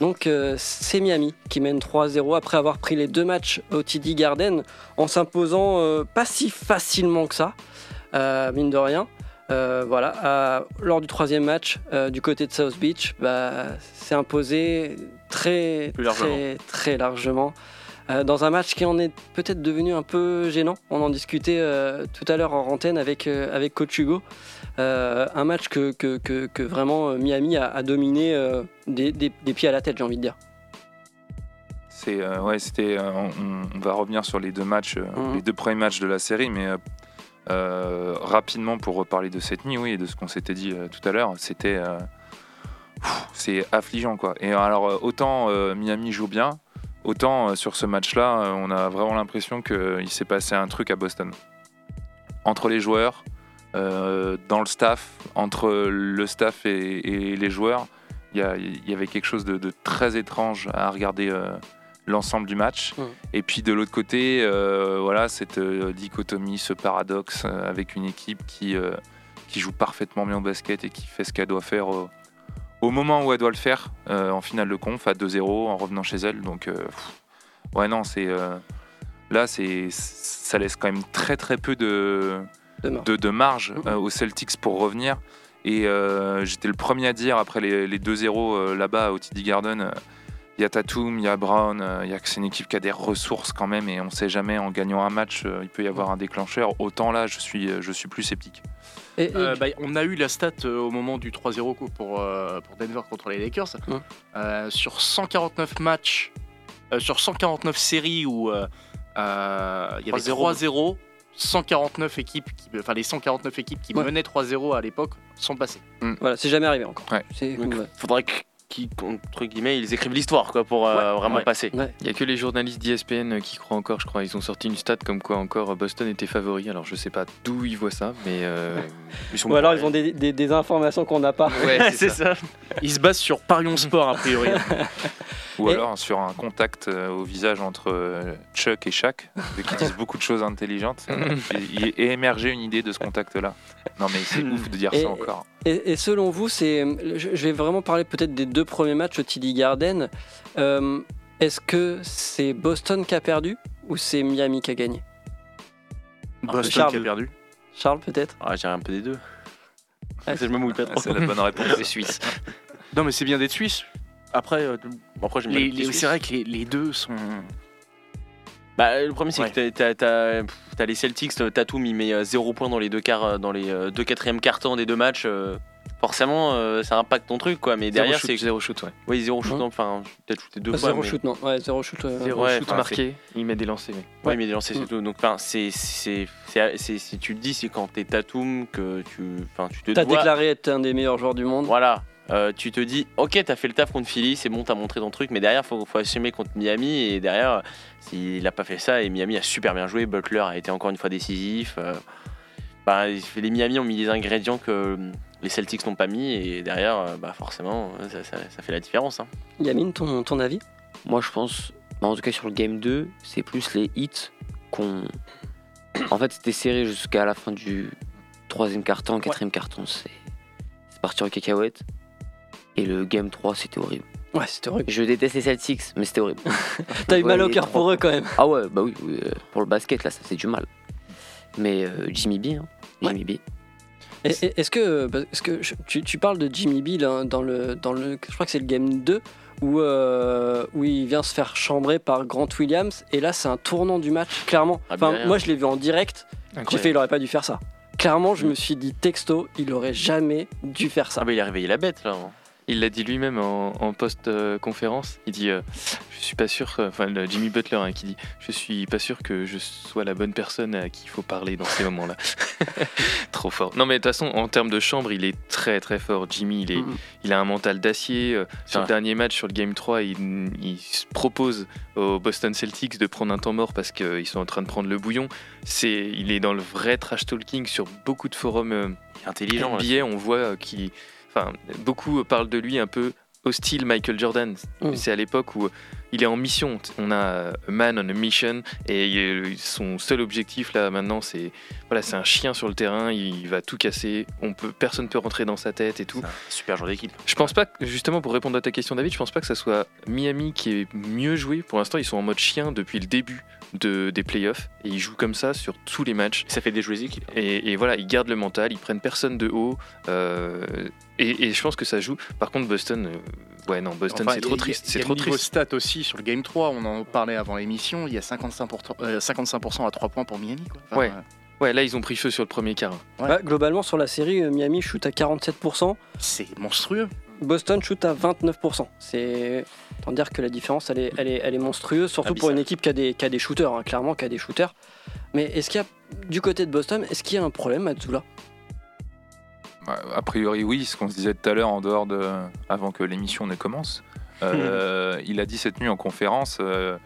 Donc euh, c'est Miami qui mène 3-0 après avoir pris les deux matchs au TD Garden en s'imposant euh, pas si facilement que ça, euh, mine de rien. Voilà, lors du troisième match du côté de South Beach, bah, c'est imposé très, Plus largement. très, très largement. Euh, dans un match qui en est peut-être devenu un peu gênant. On en discutait euh, tout à l'heure en antenne avec, euh, avec Coach Hugo. Un match que, que, que- que vraiment Miami a, a dominé des, des- des pieds à la tête, j'ai envie de dire. C'est euh, ouais, c'était. euh, on, on va revenir sur les deux matchs, euh, Mhm. les deux premiers matchs de la série, mais rapidement pour reparler de cette nuit, oui, et de ce qu'on s'était dit tout à l'heure, c'était c'est affligeant quoi. Et alors autant Miami joue bien, autant euh, sur ce match-là, euh, on a vraiment l'impression qu'il s'est passé un truc à Boston entre les joueurs. euh, dans le staff, entre le staff et, et les joueurs, il y, avait quelque chose de, de très étrange à regarder euh, l'ensemble du match. Mhm. Et puis de l'autre côté, euh, voilà, cette euh, dichotomie, ce paradoxe euh, avec une équipe qui, euh, qui joue parfaitement bien au basket et qui fait ce qu'elle doit faire au, au moment où elle doit le faire, euh, en finale de conf, à 2-0, en revenant chez elle. Donc, euh, ouais, non, c'est. euh, là, c'est, ça laisse quand même très très peu de, Demain. de, de marge Mhm. aux Celtics pour revenir. Et j'étais le premier à dire, après les, les 2-0 euh, là-bas au TD Garden, il y a Tatum, il y a Brown, il y a que c'est une équipe qui a des ressources quand même, et on ne sait jamais en gagnant un match, il peut y avoir un déclencheur. Autant là, je suis, je suis plus sceptique. Et- et- Euh, bah, on a eu la stat euh, au moment du 3-0 coup pour, euh, pour Denver contre les Lakers. Hum. Sur 149 matchs, euh, sur 149 séries où euh, euh, il y avait 3-0. 3-0, 149 équipes, qui, enfin les 149 équipes qui Ouais. menaient 3-0 à l'époque sont passées. Voilà, c'est jamais arrivé encore. Ouais. C'est- Donc, ouais. faudrait que- qu'ils, entre guillemets, ils écrivent l'histoire quoi, pour euh, vraiment ouais. passer. Ouais. Il y a que les journalistes d'ESPN qui croient encore, je crois. Ils ont sorti une stat comme quoi encore Boston était favori. Alors je sais pas d'où ils voient ça, mais euh, Ils sont Ou alors ils ont des, des- des informations qu'on n'a pas. ouais, c'est ça. Ils se basent sur Parion Sport a priori. Ou Et- alors sur un contact euh, au visage entre euh, Chuck et Shaq, qui disent beaucoup de choses intelligentes, et, et émerger une idée de ce contact-là. Non mais c'est ouf de dire Et- ça encore. Et, et selon vous, c'est, je vais vraiment parler peut-être des deux premiers matchs au TD Garden. Euh, est-ce que c'est Boston qui a perdu ou c'est Miami qui a gagné? Boston Charles. qui a perdu. Charles, peut-être? Ah, j'ai un peu des deux. Ouais, je me mouille pas Ah, trop. C'est la bonne réponse. Les Suisses. Non, mais c'est bien d'être suisse. Après, euh, Bon, après, les- les c'est vrai que les, les deux sont. Bah, le problème, c'est Ouais. que t'as- t'as- t'as les Celtics, t'as- Tatum, il met 0 points dans les deux quarts, euh, dans les euh, deux quatrièmes cartons des deux matchs. euh, Forcément, euh, ça impacte ton truc, quoi. Mais Zéro derrière, shoot, c'est. zéro shoot, ouais. Oui, zéro shoot, Mhm. non, enfin, peut-être shooté deux Pas fois. Zéro mais- shoot, non. Ouais, zéro shoot. euh, Zéro Ouais, shoot marqué, il met des lancers. mais- Ouais, mais des lancers, Mm. c'est tout. Donc, enfin, c'est, c'est, c'est, c'est- si tu te dis, c'est quand t'es Tatum que tu, enfin, tu te T'as dois- déclaré être un des meilleurs joueurs du monde. Voilà. Euh, tu te dis, ok, t'as fait le taf contre Philly, c'est bon, t'as montré ton truc, mais derrière, faut, faut assumer contre Miami. Et derrière, s'il a pas fait ça, et Miami a super bien joué, Butler a été encore une fois décisif. euh, bah, les Miami ont mis des ingrédients que les Celtics n'ont pas mis, et derrière, euh, bah, forcément, ça, ça- ça fait la différence. hein. Yamine, ton, ton avis? Moi, je pense, bah, en tout cas sur le game 2, c'est plus les hits qu'on. En fait, c'était serré jusqu'à la fin du troisième carton, quatrième carton. C'est c'est parti en cacahuète. Et le game 3, c'était horrible. Ouais, c'était horrible. Je déteste les Celtics, mais c'était horrible. T'as eu mal au cœur pour eux quand même. Ah ouais, bah oui, oui, euh, pour le basket, là, ça fait du mal. Mais euh, Jimmy B, hein. Jimmy B. Est-ce que, parce que je- tu, tu parles de Jimmy B là, dans, le, dans le. Je crois que c'est le game 2 où, euh, où il vient se faire chambrer par Grant Williams. Et là, c'est un tournant du match, clairement. Ah, Enfin, moi, je l'ai vu en direct. J'ai fait, il aurait pas dû faire ça. Clairement, je me suis dit, texto, il aurait jamais dû faire ça. Ah, bah, il a réveillé la bête, là. hein. Il l'a dit lui-même en, en post-conférence. Il dit euh, Je suis pas sûr, euh, enfin Jimmy Butler hein, qui dit Je suis pas sûr que je sois la bonne personne à qui il faut parler dans ces moments-là. Trop fort. Non, mais de toute façon, en termes de chambre, il est très très fort. Jimmy, il, est, Mhm. il a un mental d'acier. Euh, Sur le dernier match, sur le Game 3, il, il se propose aux Boston Celtics de prendre un temps mort parce qu'ils sont en train de prendre le bouillon. C'est, il est dans le vrai trash talking sur beaucoup de forums. euh, intelligent. on voit euh, qu'il. Enfin, beaucoup parlent de lui un peu au style Michael Jordan. Mm. C'est à l'époque où il est en mission. On a euh, a Man on a Mission et euh, son seul objectif là maintenant c'est voilà c'est un chien sur le terrain. Il va tout casser. On peut personne peut rentrer dans sa tête et tout. Un super joueur d'équipe. Je pense pas, que- justement pour répondre à ta question David, je pense pas que ça soit Miami qui est mieux joué. Pour l'instant, ils sont en mode chien depuis le début de, des playoffs et ils jouent comme ça sur tous les matchs. Ça fait les équipes. Et, et voilà, ils gardent le mental, ils prennent personne de haut. euh, et, et je pense que ça joue. Par contre, Boston, euh, ouais, non, Boston, Enfin, c'est trop triste. C'est trop niveau triste. stat aussi sur le Game 3, on en parlait avant l'émission, il y a 55%, euh, 55% à 3 points pour Miami. Quoi. Enfin, Ouais. euh, Ouais, là, ils ont pris feu sur le premier quart. Ouais. Bah, globalement, sur la série, euh, Miami shoot à 47%. C'est monstrueux. Boston shoot à 29%. C'est autant dire que la différence, elle est, elle est, elle est monstrueuse, surtout pour une équipe qui a des, qui a des shooters, hein, clairement, qui a des shooters. Mais est-ce qu'il y a, du côté de Boston, est-ce qu'il y a un problème, Matsula? Bah, A priori, oui, ce qu'on se disait tout à l'heure en dehors de. avant que l'émission ne commence. Euh, il a dit cette nuit en conférence euh,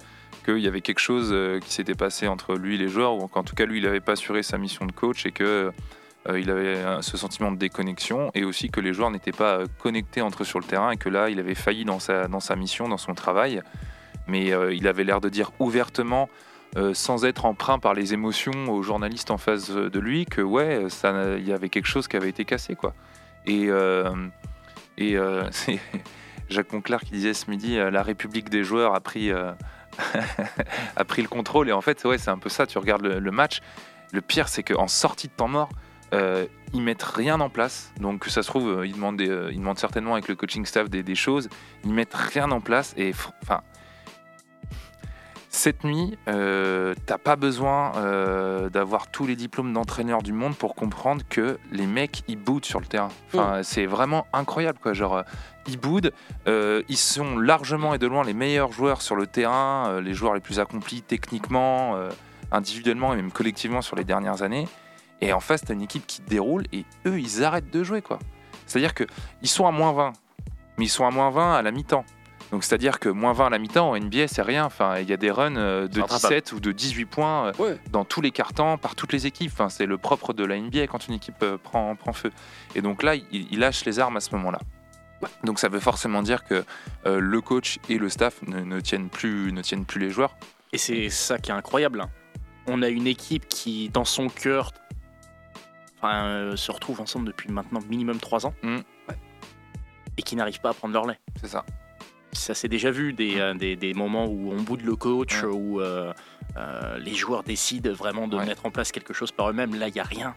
qu'il y avait quelque chose euh, qui s'était passé entre lui et les joueurs, ou qu'en tout cas, lui, il n'avait pas assuré sa mission de coach et que. Euh, il avait ce sentiment de déconnexion et aussi que les joueurs n'étaient pas euh, connectés entre eux sur le terrain et que là, il avait failli dans sa, dans sa mission, dans son travail. Mais euh, il avait l'air de dire ouvertement sans être emprunt par les émotions aux journalistes en face de lui que ouais, ça, il y avait quelque chose qui avait été cassé quoi. Et, et c'est Jacques Monclar qui disait ce midi, la République des joueurs a pris, a pris le contrôle. Et en fait, ouais, c'est un peu ça. Tu regardes le, le match. Le pire, c'est qu'en sortie de temps mort, euh, ils mettent rien en place. Donc ça se trouve, euh, ils demandent, des, euh, ils demandent certainement avec le coaching staff des, des choses. Ils mettent rien en place. Et enfin, cette nuit, euh, t'as pas besoin euh, d'avoir tous les diplômes d'entraîneur du monde pour comprendre que les mecs ils boudent sur le terrain. Enfin, c'est vraiment incroyable quoi. Genre, ils boudent. euh, ils sont largement et de loin les meilleurs joueurs sur le terrain, les joueurs les plus accomplis techniquement, individuellement et même collectivement sur les dernières années. Et en face, t'as une équipe qui déroule et eux, ils arrêtent de jouer quoi. C'est-à-dire que ils sont à moins 20, mais ils sont à moins 20 à la mi-temps. Donc c'est-à-dire que moins 20 à la mi-temps en NBA c'est rien. Enfin il y a des runs euh, de C'est rattrapable. 17 ou de 18 points euh, Ouais. dans tous les cartons par toutes les équipes. Enfin c'est le propre de la NBA quand une équipe euh, prend, prend feu. Et donc là il, il lâche les armes à ce moment-là. Donc ça veut forcément dire que euh, le coach et le staff ne, ne tiennent plus ne tiennent plus les joueurs. Et c'est ça qui est incroyable. hein. On a une équipe qui, dans son cœur, enfin, euh, se retrouve ensemble depuis maintenant minimum 3 ans. Mm. Et qui n'arrive pas à prendre leur lait. C'est ça. ça s'est déjà vu des, euh, des, des moments où on boude le coach, où euh, euh, les joueurs décident vraiment de Ouais. mettre en place quelque chose par eux-mêmes. Là, il n'y a rien.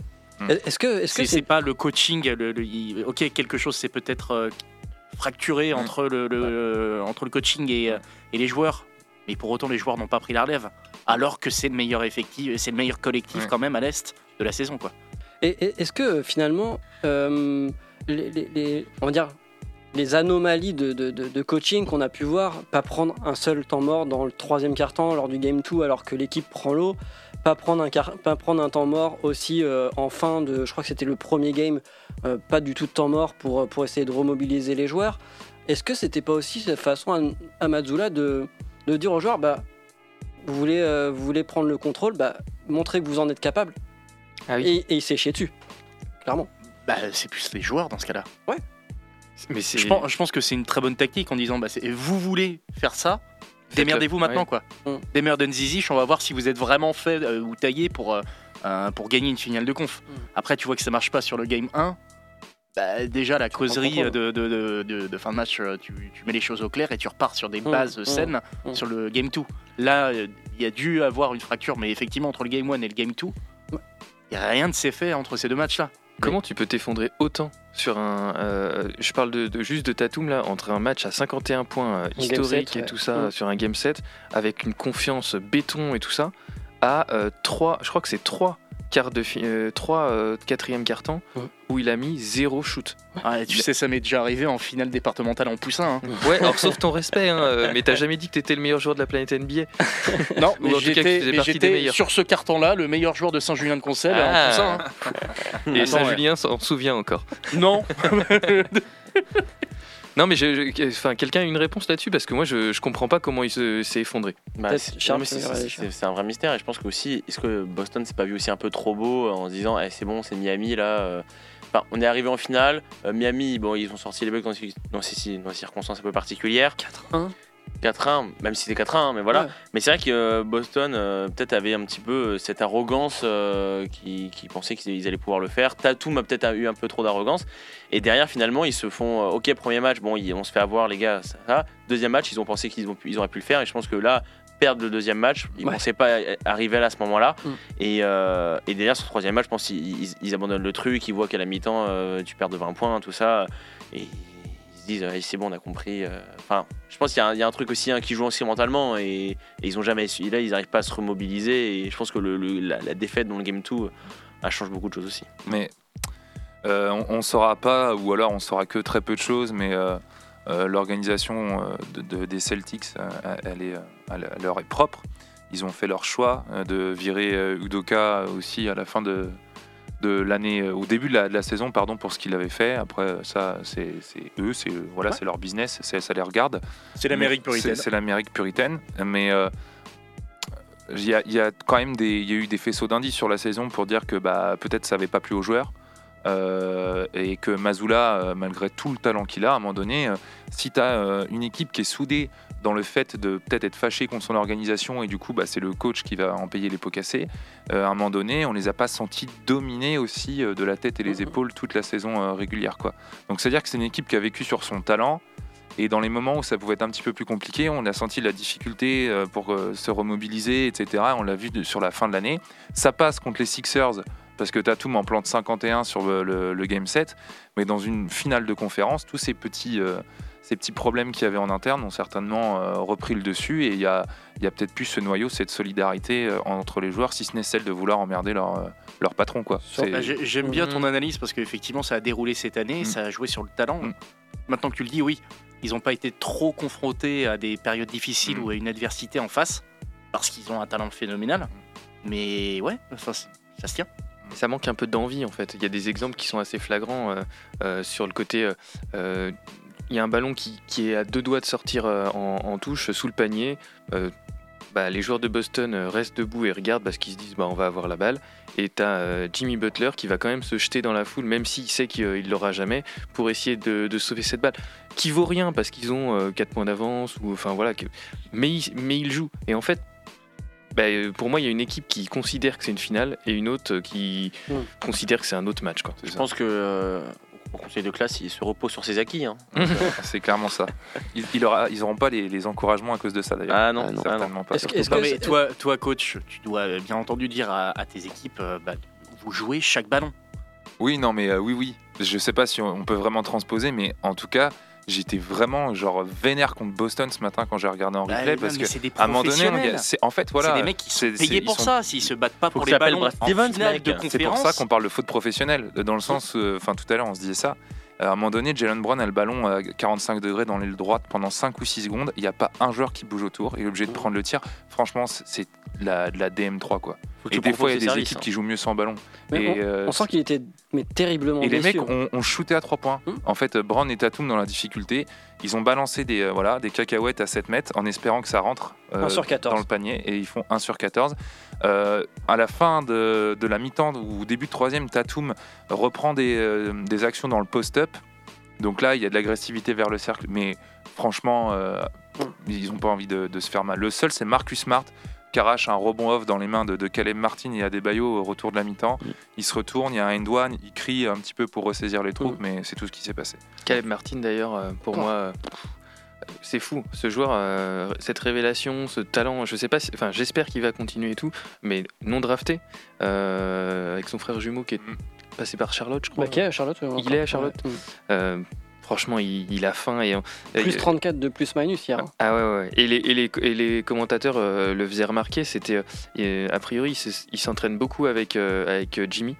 Est-ce que est-ce que C'est c'est pas le coaching. le- le- il- ok, quelque chose c'est peut-être euh, fracturé entre, le, le- entre le coaching et, euh, et les joueurs. Mais pour autant, les joueurs n'ont pas pris la relève. Alors que c'est le meilleur effectif, c'est le meilleur collectif Ouais. quand même à l'est de la saison, quoi. Et, est-ce que finalement, euh, les, on va dire, les anomalies de, coaching qu'on a pu voir, pas prendre un seul temps mort dans le troisième quart-temps lors du Game 2 alors que l'équipe prend l'eau, pas prendre un, pas prendre un temps mort aussi euh, en fin de, je crois que c'était le premier game, euh, pas du tout de temps mort pour, pour essayer de remobiliser les joueurs. Est-ce que c'était pas aussi cette façon à, à de, de dire aux joueurs, bah, vous voulez, vous voulez prendre le contrôle, bah, montrez que vous en êtes capable. Ah oui. et, et il s'est chié dessus, clairement. Bah, c'est plus les joueurs dans ce cas-là. Mais c'est. Je pense, je pense que c'est une très bonne tactique en disant bah, vous voulez faire ça, démerdez-vous Ouais. maintenant quoi. Mm. Démerdez Zizic, on va voir si vous êtes vraiment fait euh, ou taillé pour, euh, euh, pour gagner une finale de conf. Mm. Après, tu vois que ça marche pas sur le game 1. Bah, déjà, la causerie contrôle. de, de, de, de- de fin de match, euh, tu, tu mets les choses au clair et tu repars sur des Mm, bases mm, saines sur le game 2. Là, euh, il y a dû avoir une fracture, mais effectivement, entre le game 1 et le game 2, il n'y a rien de s'est fait entre ces deux matchs-là. Comment tu peux t'effondrer autant sur un. euh, je parle de, de- juste de Tatum là, entre un match à 51 points euh, historique et ouais. tout ça Mm. sur un game set, avec une confiance béton et tout ça, à 3, je crois que c'est 3 quarts de fi- euh, trois, euh, quatrième carton où il a mis zéro shoot. Ah, et tu sais, ça m'est déjà arrivé en finale départementale en poussin. hein. Ouais, alors sauf ton respect, hein, euh, mais t'as jamais dit que t'étais le meilleur joueur de la planète NBA. Non, mais j'étais faisais mais partie des j'étais meilleurs. sur ce carton-là le meilleur joueur de Saint-Julien-de-Concel Ah. en poussin. hein. Et Saint-Julien s'en souvient encore. Non, Non, mais je- je- enfin, quelqu'un a une réponse là-dessus parce que moi je, je comprends pas comment il se- s'est effondré. Bah, c'est- un vrai mystère et je pense que aussi est-ce que Boston s'est pas vu aussi un peu trop beau en se disant eh, c'est bon c'est Miami là euh. Enfin, on est arrivé en finale euh, Miami bon ils ont sorti les bugs dans, dans ces, dans ces circonstances un peu particulières 4-1. 4-1 même si c'était 4-1 mais voilà Ouais. mais c'est vrai que euh, Boston euh, peut-être avait un petit peu euh, cette arrogance euh, qui, qui pensait qu'ils allaient pouvoir le faire Tatum a peut-être eu un peu trop d'arrogance et derrière finalement ils se font euh, ok premier match bon ils- on se fait avoir les gars ça, ça. deuxième match ils ont pensé qu'ils ont pu- ils auraient pu le faire et je pense que là perdre le deuxième match ils ne Ouais. pensaient pas arriver là à ce moment là Mm. et, et derrière sur le troisième match je pense qu'ils ils- ils abandonnent le truc ils voient qu'à la mi-temps tu perds de 20 points tout ça et se disent c'est bon on a compris euh. enfin je pense qu'il y, a un- truc aussi hein, qui joue aussi mentalement et, ils ont jamais là ils n'arrivent pas à se remobiliser et je pense que la, défaite dans le game 2 elle change beaucoup de choses aussi Mais euh, on, on saura pas, ou alors on saura que très peu de choses, mais euh, euh, l'organisation euh, de- de- des Celtics, euh, elle, est, euh, elle, leur est propre. Ils ont fait leur choix euh, de virer euh, Udoka aussi à la fin de, de l'année, euh, au début de la, de la saison, pardon, pour ce qu'il avait fait. Après, ça, c'est eux, c'est voilà, c'est leur business, c'est- ça les regarde. c'est Mais c'est- C'est l'Amérique puritaine. Mais euh, il y, a, il y a quand même des, il y a eu des faisceaux d'indices sur la saison pour dire que bah, peut-être ça n'avait pas plu aux joueurs. euh, et que Mazula, euh, malgré tout le talent qu'il a, à un moment donné, euh, si tu as une équipe qui est soudée dans le fait de peut-être être fâché contre son organisation et du coup bah, c'est le coach qui va en payer les pots cassés, euh, à un moment donné on les a pas sentis dominer aussi euh, de la tête et les épaules toute la saison euh, régulière. Quoi. Donc c'est-à-dire que c'est une équipe qui a vécu sur son talent, et dans les moments où ça pouvait être un petit peu plus compliqué, on a senti la difficulté pour se remobiliser, etc. On l'a vu sur la fin de l'année. Ça passe contre les Sixers parce que Tatum en plante 51 sur le, le- le game 7, mais dans une finale de conférence, tous ces petits, euh, ces petits problèmes qu'il y avait en interne ont certainement euh, repris le dessus et il y a, il y a peut-être plus ce noyau, cette solidarité euh, entre les joueurs, si ce n'est celle de vouloir emmerder leur, euh, leur patron. Quoi. Bah, j'ai- J'aime bien Mhm. ton analyse parce qu'effectivement ça a déroulé cette année, Mhm. ça a joué sur le talent. Mhm. Maintenant que tu le dis, oui, ils n'ont pas été trop confrontés à des périodes difficiles ou à une adversité en face parce qu'ils ont un talent phénoménal. Mais ouais, c'est- ça se tient. Ça manque un peu d'envie en fait. Il y a des exemples qui sont assez flagrants euh, euh, sur le côté. euh, euh, il y a un ballon qui, qui est à deux doigts de sortir euh, en, en touche sous le panier. Euh, bah, les joueurs de Boston euh, restent debout et regardent parce qu'ils se disent bah, on va avoir la balle. Et tu as Jimmy Butler qui va quand même se jeter dans la foule, même s'il sait qu'il ne l'aura jamais, pour essayer de, de sauver cette balle. Qui vaut rien parce qu'ils ont 4 points d'avance, ou enfin voilà. que- Mais, il- mais jouent. Et en fait, bah, pour moi, il y a une équipe qui considère que c'est une finale et une autre qui Mm. considère que c'est un autre match. Quoi. Je pense que Au conseil de classe, il se repose sur ses acquis. Hein. c'est clairement ça. Ils, il aura- ils auront pas les, les encouragements à cause de ça d'ailleurs. Ah non, Ah non. ah non. Certainement pas. Que, Non, mais toi, toi, coach, tu dois bien entendu dire à, à tes équipes, euh, bah, vous jouez chaque ballon. Oui, non, mais euh, oui, oui. Je sais pas si on peut vraiment transposer, mais en tout cas, j'étais vraiment genre vénère contre Boston ce matin quand j'ai regardé en Bah, replay parce que c'est des à un moment donné, c'est en fait voilà. c'est des mecs qui sont c'est- c'est- payés ils pour sont- ça. S'ils se battent pas pour les ballons Brad en Stevens, finale mec. de C'est pour C'est pour conférence. ça qu'on parle de faute professionnelle, dans le sens, euh, enfin tout à l'heure on se disait ça. À un moment donné, Jalen Brown a le ballon à 45 degrés dans l'aile droite pendant 5 ou 6 secondes. Il n'y a pas un joueur qui bouge autour. Il est obligé de prendre le tir. Franchement, c'est- c'est de la, de la DM3 quoi. Faut que Et tu des fois, il y a des services, équipes hein. qui jouent mieux sans ballon. mais et, on, euh, on sent qu'il était mais terriblement Et les mecs ont, ont shooté à 3 points. Hmm. En fait, Brown et Tatum dans la difficulté, ils ont balancé des, euh, voilà, des cacahuètes à 7 mètres en espérant que ça rentre euh, 1 sur 14. dans le panier et ils font 1 sur 14. Euh, à la fin de, de la mi-temps ou début de troisième, Tatum reprend des, euh, des actions dans le post-up. Donc là, il y a de l'agressivité vers le cercle, mais franchement, euh, ils n'ont pas envie de, de se faire mal. Le seul, c'est Marcus Smart qui arrache un rebond off dans les mains de, de Caleb Martin et Adebayo au retour de la mi-temps. Il se retourne, il y a un end-one, il crie un petit peu pour ressaisir les troupes, mais c'est tout ce qui s'est passé. Caleb Martin d'ailleurs, euh, pour moi, euh, c'est fou. Ce joueur, euh, cette révélation, ce talent, je sais pas, si- enfin j'espère qu'il va continuer et tout, mais non drafté, euh, avec son frère jumeau qui est Mm. passé par Charlotte, je crois. Bah, qui est à Charlotte euh, Il est à Charlotte. Ouais. Euh, franchement, il, il a faim et Plus et- 34 de plus minus hier. hein. Ah ouais, ouais, ouais. Et les, et les, et les commentateurs euh, le faisaient remarquer, c'était, euh, a priori, il s'entraîne beaucoup avec, euh, avec euh, Jimmy.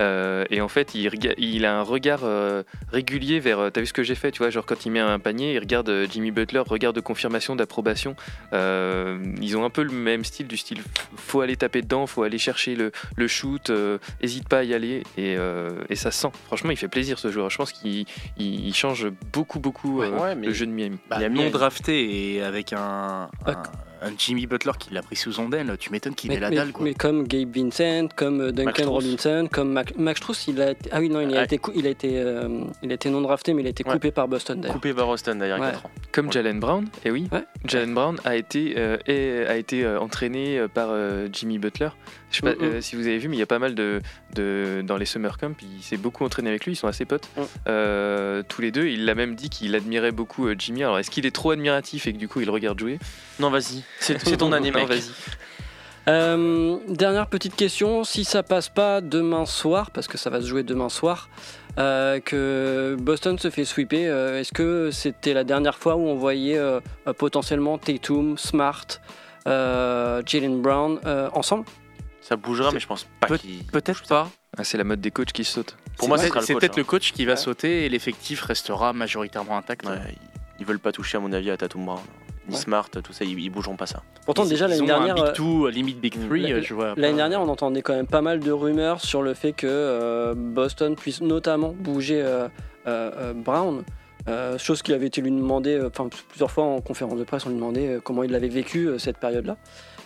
Euh, et en fait, il, a un regard euh, régulier vers. euh, T'as vu ce que j'ai fait, tu vois, genre quand il met un panier, il regarde euh, Jimmy Butler, regard de confirmation, d'approbation. Euh, ils ont un peu le même style, du style faut aller taper dedans, faut aller chercher le, le shoot, euh, hésite pas à y aller. Et, euh, et ça se sent. Franchement, il fait plaisir ce joueur. Je pense qu'il il, il change beaucoup, beaucoup euh, Ouais, mais- le jeu de Miami. Bah, Il a mis non drafté et avec un, un, un Jimmy Butler qui l'a pris sous son aile, tu m'étonnes qu'il ait la dalle. Quoi. mais comme Gabe Vincent, comme euh, Duncan. Robinson, comme Mac- Max Strauss, il a été... ah oui non, il a Ouais. été cou- il a été euh, il a été non drafté, mais il a été Ouais. coupé par Boston d'ailleurs. Coupé par Austin d'ailleurs, il y a Ouais. 4 ans. Comme Ouais. Jalen Brown, et oui, Ouais. Jalen Brown a été, euh, et- a été entraîné par euh, Jimmy Butler. Je sais pas Mm, mm. euh, si vous avez vu, mais il y a pas mal de, de dans les summer camps. Il s'est beaucoup entraîné avec lui, ils sont assez potes Mm. euh, tous les deux. Il l'a même dit qu'il admirait beaucoup euh, Jimmy. Alors est-ce qu'il est trop admiratif et que du coup il le regarde jouer? Non, vas-y, c'est ton mec. vas-y. Euh, dernière petite question, si ça passe pas demain soir, parce que ça va se jouer demain soir, euh, que Boston se fait sweeper, euh, est-ce que c'était la dernière fois où on voyait potentiellement Tatum, Smart, euh, Jalen Brown euh, ensemble? Ça bougera, mais je pense pas qu'il. Peut-être pas. Ah, c'est la mode des coachs qui sautent. Pour moi, C'est ce sera le c'est coach, peut-être hein. le coach qui va Ouais. sauter et l'effectif restera majoritairement intact. Ouais, ils- ils veulent pas toucher, à mon avis, à Tatum Brown. Ni Ouais. Smart, tout ça, ils, ils bougeront pas ça. Pourtant Ils- déjà l'année dernière, un euh, Big Two, limite Big euh, je vois. L'année pas- dernière, on entendait quand même pas mal de rumeurs sur le fait que euh, Boston puisse notamment bouger euh, euh, euh, Brown. Euh, chose qu'il avait été lui demandé, euh, enfin plusieurs fois en conférence de presse, on lui demandait euh, comment il avait vécu euh, cette période-là.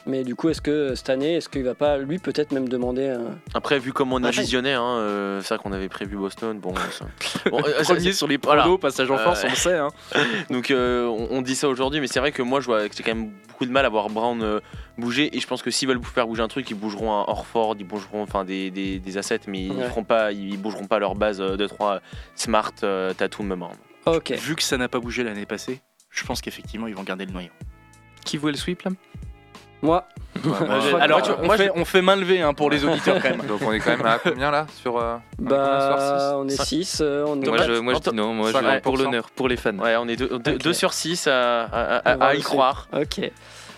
Mais du coup, est-ce que cette année, est-ce qu'il va pas lui peut-être même demander un... Après, vu comme on a Ah, visionné, hein, euh, c'est vrai qu'on avait prévu Boston. Bon, ça- Bon, euh, Premier sur les voilà. pronos, passage en Euh, force, on le sait. Hein. Donc euh, on, on dit ça aujourd'hui, mais c'est vrai que moi je vois que j'ai quand même beaucoup de mal à voir Brown euh, bouger. Et je pense que s'ils veulent faire bouger un truc, ils bougeront un Orford, ils bougeront enfin des, des, des assets, mais ils Ouais. feront pas, ils bougeront pas leur base euh, de 3 Smart, euh, Tatum, même. Brown. Ok. Vu que ça n'a pas bougé l'année passée, je pense qu'effectivement ils vont garder le noyau. Qui voit le sweep là? Moi, Ouais, je- alors moi, on, fait, on fait main levée hein, pour les auditeurs quand même. Donc on est quand même à combien là sur euh, on est bah, sur on est Cinq. 6, on est... Moi, Ouais, je, moi je dis non, moi je 50%. pour l'honneur, pour les fans. Ouais, on est 2 Ok. sur 6 à, à- à- On va à y croire. Ok.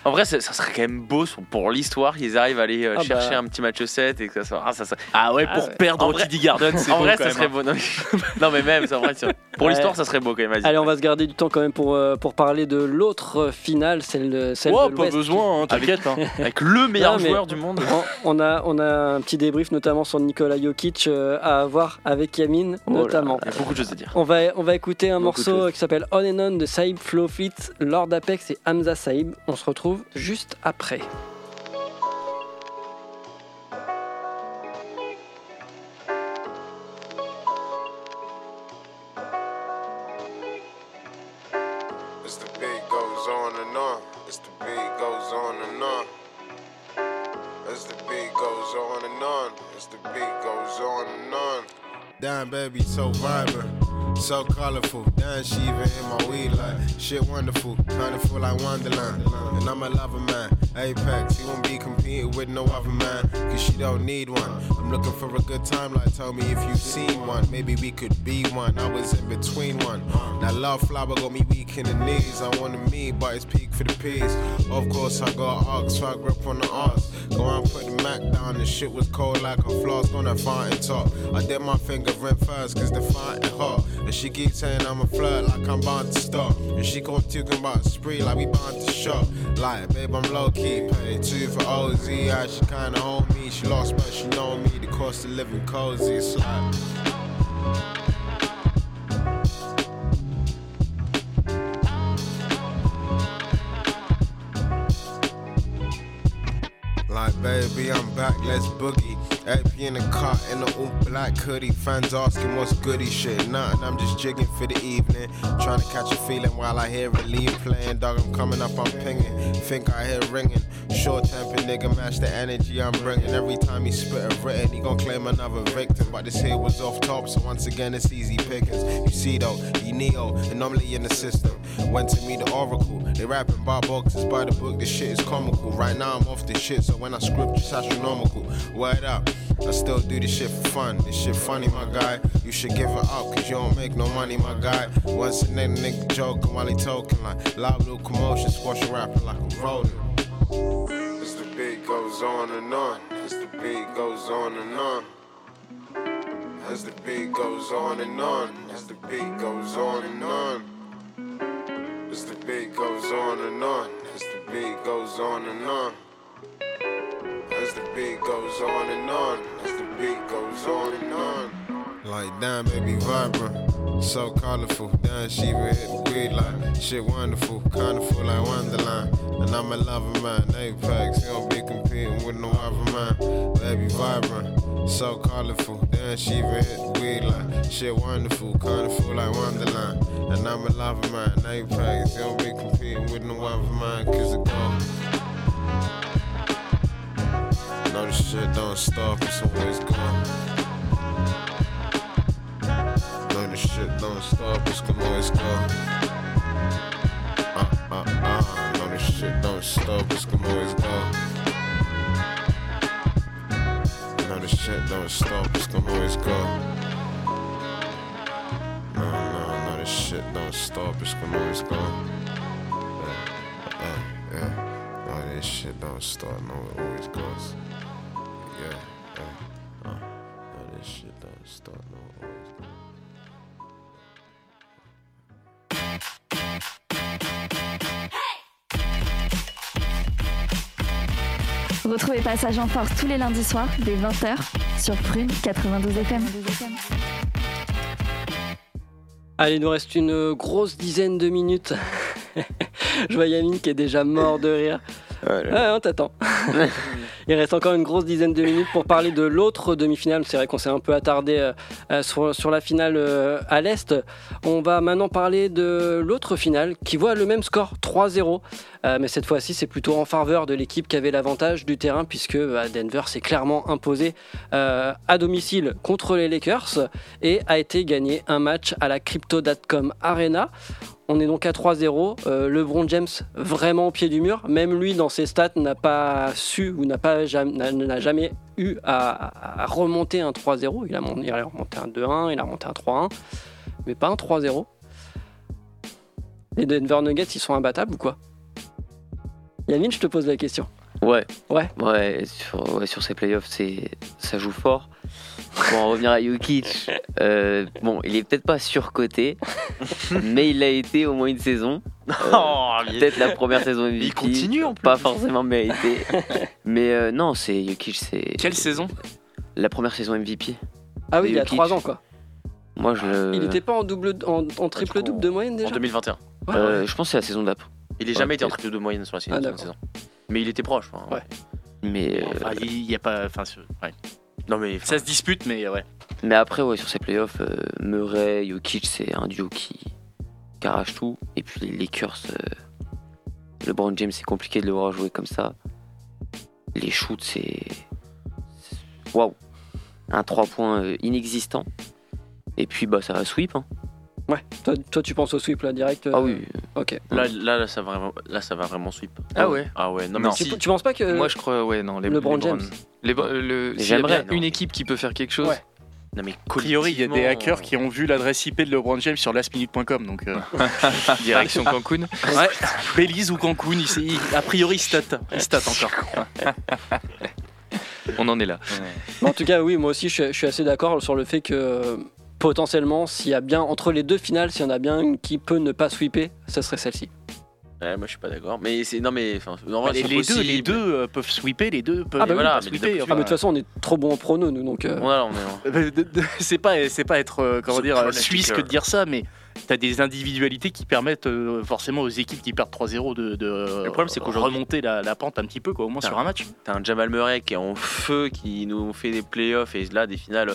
En vrai, ça, ça serait quand même beau pour l'histoire qu'ils arrivent à aller euh, Ah chercher bah. un petit match 7 et que ça soit. Ah, ça, ça- Ah ouais, pour Ah ouais. perdre En au vrai- TD Garden, c'est En beau vrai, quand ça même, serait hein. beau. Non, mais, non, mais même, c'est en vrai, pour Ouais. l'histoire, ça serait beau quand même. Vas-y. Allez, on va se garder du temps quand même pour, euh, pour parler de l'autre finale, celle de, celle Oh, de pas l'Ouest. besoin, hein, t'inquiète. hein. Avec le meilleur Non, mais- joueur du monde. On, on a, on a un petit débrief notamment sur Nikola Jokic euh, à avoir avec Yamin Oh là notamment. Il y a beaucoup de choses à dire. On va, on va écouter un Beaucoup de morceau qui s'appelle On and On de Saïb Flowfit, Lord Apex et Hamza Saïb. On se retrouve juste après. As the beat goes on and on, as the beat goes on and on. As the beat goes on and on, as the beat goes on and on. damn baby, so vibrant. So colorful, damn she even in my weed like shit wonderful, kinda feel like Wonderland. And I'm a lover man, Apex, he won't be competing with no other man, cause she don't need one. I'm looking for a good time, like tell me if you've seen one, maybe we could be one. I was in between one. That love flower got me weak in the knees. I wanted me, but it's peak for the peas. Of course, I got ox, so I grip on the arse. Go on, put the Mac down, the shit was cold like a flask on a fountain top. I did my fingerprint first, cause the fountain hot. And she keeps saying I'm a flirt, like I'm bound to stop. And she gon' talking about spree, like we bound to shop. Like, babe, I'm low key, pay two for OZ. She kinda hold me, she lost, but she know me. The cost of living cozy, it's like. Baby, I'm back, let's boogie. AP in the car in the all black hoodie. Fans asking what's goody shit. Nothing, I'm just jigging for the evening. Trying to catch a feeling while I hear relief playing. Dog, I'm coming up, I'm pinging. Think I hear ringing. Short temper nigga, match the energy I'm bringing. Every time he spit a written, he gon' claim another victim. But this here was off top, so once again it's easy pickings. You see though, he Neo, anomaly in the system. Went to meet the oracle. They rapping bar boxes by the book, this shit is comical. Right now I'm off this shit, so when I script, it's astronomical. Word up. I still do this shit for fun. This shit funny, my guy. You should give it up, cause you don't make no money, my guy. Once a nigga, nigga joking while he talking like loud little commotion, squash rapping like a the beat goes on and on, as the beat goes on and on. As the beat goes on and on, as the beat goes on and on. As the beat goes on and on, as the beat goes on and on. As the beat goes on and on, as the beat goes on and on. Like damn, baby, vibrant, so colorful. Damn, she even hit the weed like shit wonderful, kinda like Wonderland. And I'm a lover man, Apex, he don't be competing with no other man. Baby, vibrant, so colorful. Damn, she even hit the weed like shit wonderful, kinda like Wonderland. And I'm a lover man, Apex, he don't be competing with no other man, cause it go. No, this shit don't stop, it's always gone. No, this shit don't stop, it's gonna always go. Uh, uh, uh. No, this shit don't stop, it's gonna always go. No, this shit don't stop, it's gonna always go. No, no, no, this shit don't stop, it's gonna always go. Yeah, yeah, yeah. No, this shit don't stop, no, it always goes. Yeah, yeah, uh. No, this shit don't stop, no, it always goes. Retrouvez Passage en Force tous les lundis soirs dès 20h sur Prune 92 FM. Allez, il nous reste une grosse dizaine de minutes. Je vois Yamine qui est déjà mort de rire. Ouais, on t'attend. Il reste encore une grosse dizaine de minutes pour parler de l'autre demi-finale. C'est vrai qu'on s'est un peu attardé euh, euh, sur, sur la finale euh, à l'Est. On va maintenant parler de l'autre finale qui voit le même score, 3-0. Euh, mais cette fois-ci, c'est plutôt en faveur de l'équipe qui avait l'avantage du terrain puisque bah, Denver s'est clairement imposé euh, à domicile contre les Lakers et a été gagné un match à la Crypto.com Arena. On est donc à 3-0. Euh, LeBron James vraiment au pied du mur. Même lui, dans ses stats, n'a pas su ou n'a jamais eu à, remonter un 3-0. Il il a remonté un 2-1, il a remonté un 3-1, mais pas un 3-0. Les Denver Nuggets, ils sont imbattables ou quoi? Yamine, je te pose la question. Ouais. Ouais. Ouais, sur, ouais, sur ces playoffs, c'est, ça joue fort. Pour en revenir à Jokic, euh, bon, il est peut-être pas surcoté, mais il l'a été au moins une saison. Euh, Oh, peut-être la première saison MVP. Il continue, en plus. Pas forcément mérité. mais euh, non, c'est Jokic, c'est. Quelle saison? La première saison MVP. Ah oui, il y a Jokic. 3 ans quoi. Moi, je le. Il n'était pas en, double, en, en triple double de moyenne déjà? En 2021. Ouais. Euh, je pense que c'est la saison d'après. Il n'a Ouais, jamais été en peut-être. triple de moyenne sur la Ah, saison. Mais il était proche. hein. Ouais. Mais, euh, Il y a pas. Enfin. Non, mais Ça se dispute, mais ouais. mais après, ouais, sur ces playoffs, euh, Murray, Jokic, c'est un duo qui, arrache tout. Et puis les Lakers, euh, LeBron James, c'est compliqué de le voir jouer comme ça. Les shoots, c'est. c'est- Waouh! Un 3 points euh, inexistant. Et puis, bah, ça va sweep. hein. Ouais, toi, toi, tu penses au sweep là direct Ah euh, oui. Ok. Là, là, là, ça va vraiment, là, ça va vraiment sweep. Ah ouais Ah ouais, non, Non. mais Tu, si. tu penses pas que. Moi, je crois, ouais, non. Les, LeBron les James. Les, euh, le, y a bien une équipe qui peut faire quelque chose. Ouais. Non, mais A priori, il y a des hackers qui ont vu l'adresse IP de LeBron James sur lastminute.com. Donc, euh, Direction Cancun. ouais, Belize ou Cancun, il, il- a priori, il stat. Il stat encore. On en est là. En tout cas, oui, moi aussi, je, suis- je suis assez d'accord sur le fait que euh, potentiellement, s'il y a bien entre les deux finales, s'il y en a bien une qui peut ne pas sweeper, ce serait celle-ci. Ouais, moi je suis pas d'accord. Mais c'est non mais enfin, les, deux, possible. les deux euh, peuvent sweeper, les deux peuvent Ah bah pas voilà, mais sweeper. Ah, mais de toute façon, on est trop bon en prono, nous, donc. euh, Voilà, on est c'est pas c'est pas être euh, comment dire suisse que de dire ça mais t'as des individualités qui permettent euh, forcément aux équipes qui perdent 3-0 de, de Le problème, c'est remonter la, la pente un petit peu quoi au moins sur un match T'as un Jamal Murray qui est en feu, qui nous fait des playoffs et là des finales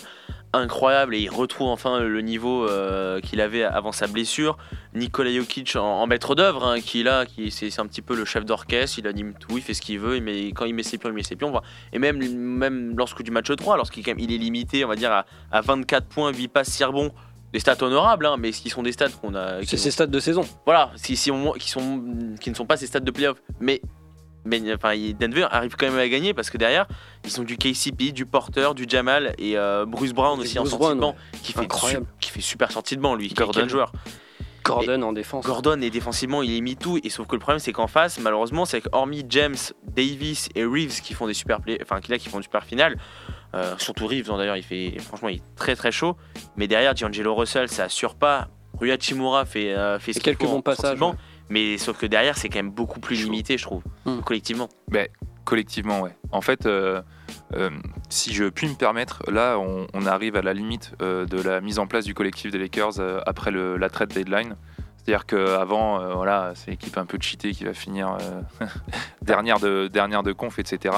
incroyables et il retrouve enfin le niveau euh, qu'il avait avant sa blessure. Nikola Jokic en, en maître d'œuvre, hein, qui est là, qui c'est un petit peu le chef d'orchestre, il anime tout, il fait ce qu'il veut, il met- quand il met ses pions, il met ses pions. Et même, même lorsque du match 3, lorsqu'il il est limité, on va dire à, à 24 points, 8 passes, 6 rebonds. Des stats honorables, hein, mais qui sont des stats qu'on a. C'est ses stats de saison. voilà, si, si on- qui, sont, qui ne sont pas ces stades de playoff. Mais, mais enfin, Denver arrive quand même à gagner parce que derrière, ils ont du KCP, du Porter, du Jamal et euh, Bruce Brown Et aussi en sortie de banc, qui fait, Incroyable. su- qui fait super sortie de banc, lui. Gordon. Quel joueur. Gordon en défense. Gordon et défensivement, il est mis tout. Et sauf que le problème, c'est qu'en face, malheureusement, c'est qu'hormis James, Davis et Reeves qui font des super play, enfin, qui là, qui font du super finales. Euh, surtout Reeves, hein, d'ailleurs, il fait, franchement, il est très très chaud. Mais derrière, D'Angelo Russell, ça assure pas. Rui Hachimura fait, euh, fait ce quelques bons passages, ouais. Mais sauf que derrière, c'est quand même beaucoup plus Chaud. limité, je trouve, Hmm. collectivement. Collectivement, ouais. En fait, euh, euh, si je puis me permettre, là, on, on arrive à la limite euh, de la mise en place du collectif des Lakers euh, après le- la trade deadline. C'est-à-dire qu'avant, euh, voilà, c'est l'équipe un peu cheatée qui va finir euh, dernière, de, dernière de conf, etc.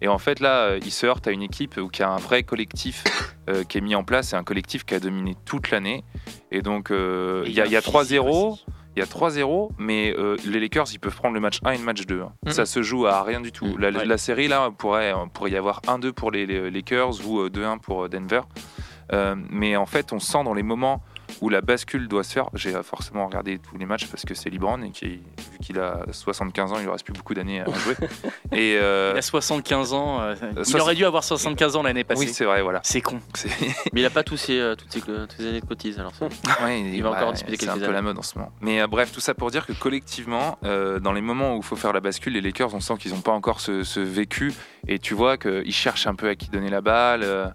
Et en fait, là, euh, il se heurte à une équipe où qui a un vrai collectif euh, qui est mis en place. C'est un collectif qui a dominé toute l'année. Et donc, il y a, y a physique 3-0. aussi. Il y a 3-0, mais euh, les Lakers, ils peuvent prendre le match 1 et le match 2. hein. Mhm. Ça se joue à rien du tout. Mhm. La, Ouais. la série, là, pourrait, pourrait y avoir 1-2 pour les, les Lakers ou euh, 2-1 pour euh, Denver. Euh, mais en fait, on sent dans les moments où la bascule doit se faire. J'ai euh, forcément regardé tous les matchs parce que c'est LeBron et qui, vu qu'il a 75 ans, il lui reste plus beaucoup d'années à jouer. et euh, il a 75 ans euh, il aurait dû avoir 75 ans l'année passée oui, c'est vrai, voilà. c'est con Mais il a pas tous ses, euh, toutes, ses, toutes ses années de cotise. Alors ça. Ouais, Il va encore en disputer C'est un quelques peu années. la mode en ce moment. Mais euh, bref, tout ça pour dire que collectivement, euh, dans les moments où il faut faire la bascule, les Lakers, on sent qu'ils n'ont pas encore ce, ce vécu. Et tu vois qu'ils cherchent un peu à qui donner la balle.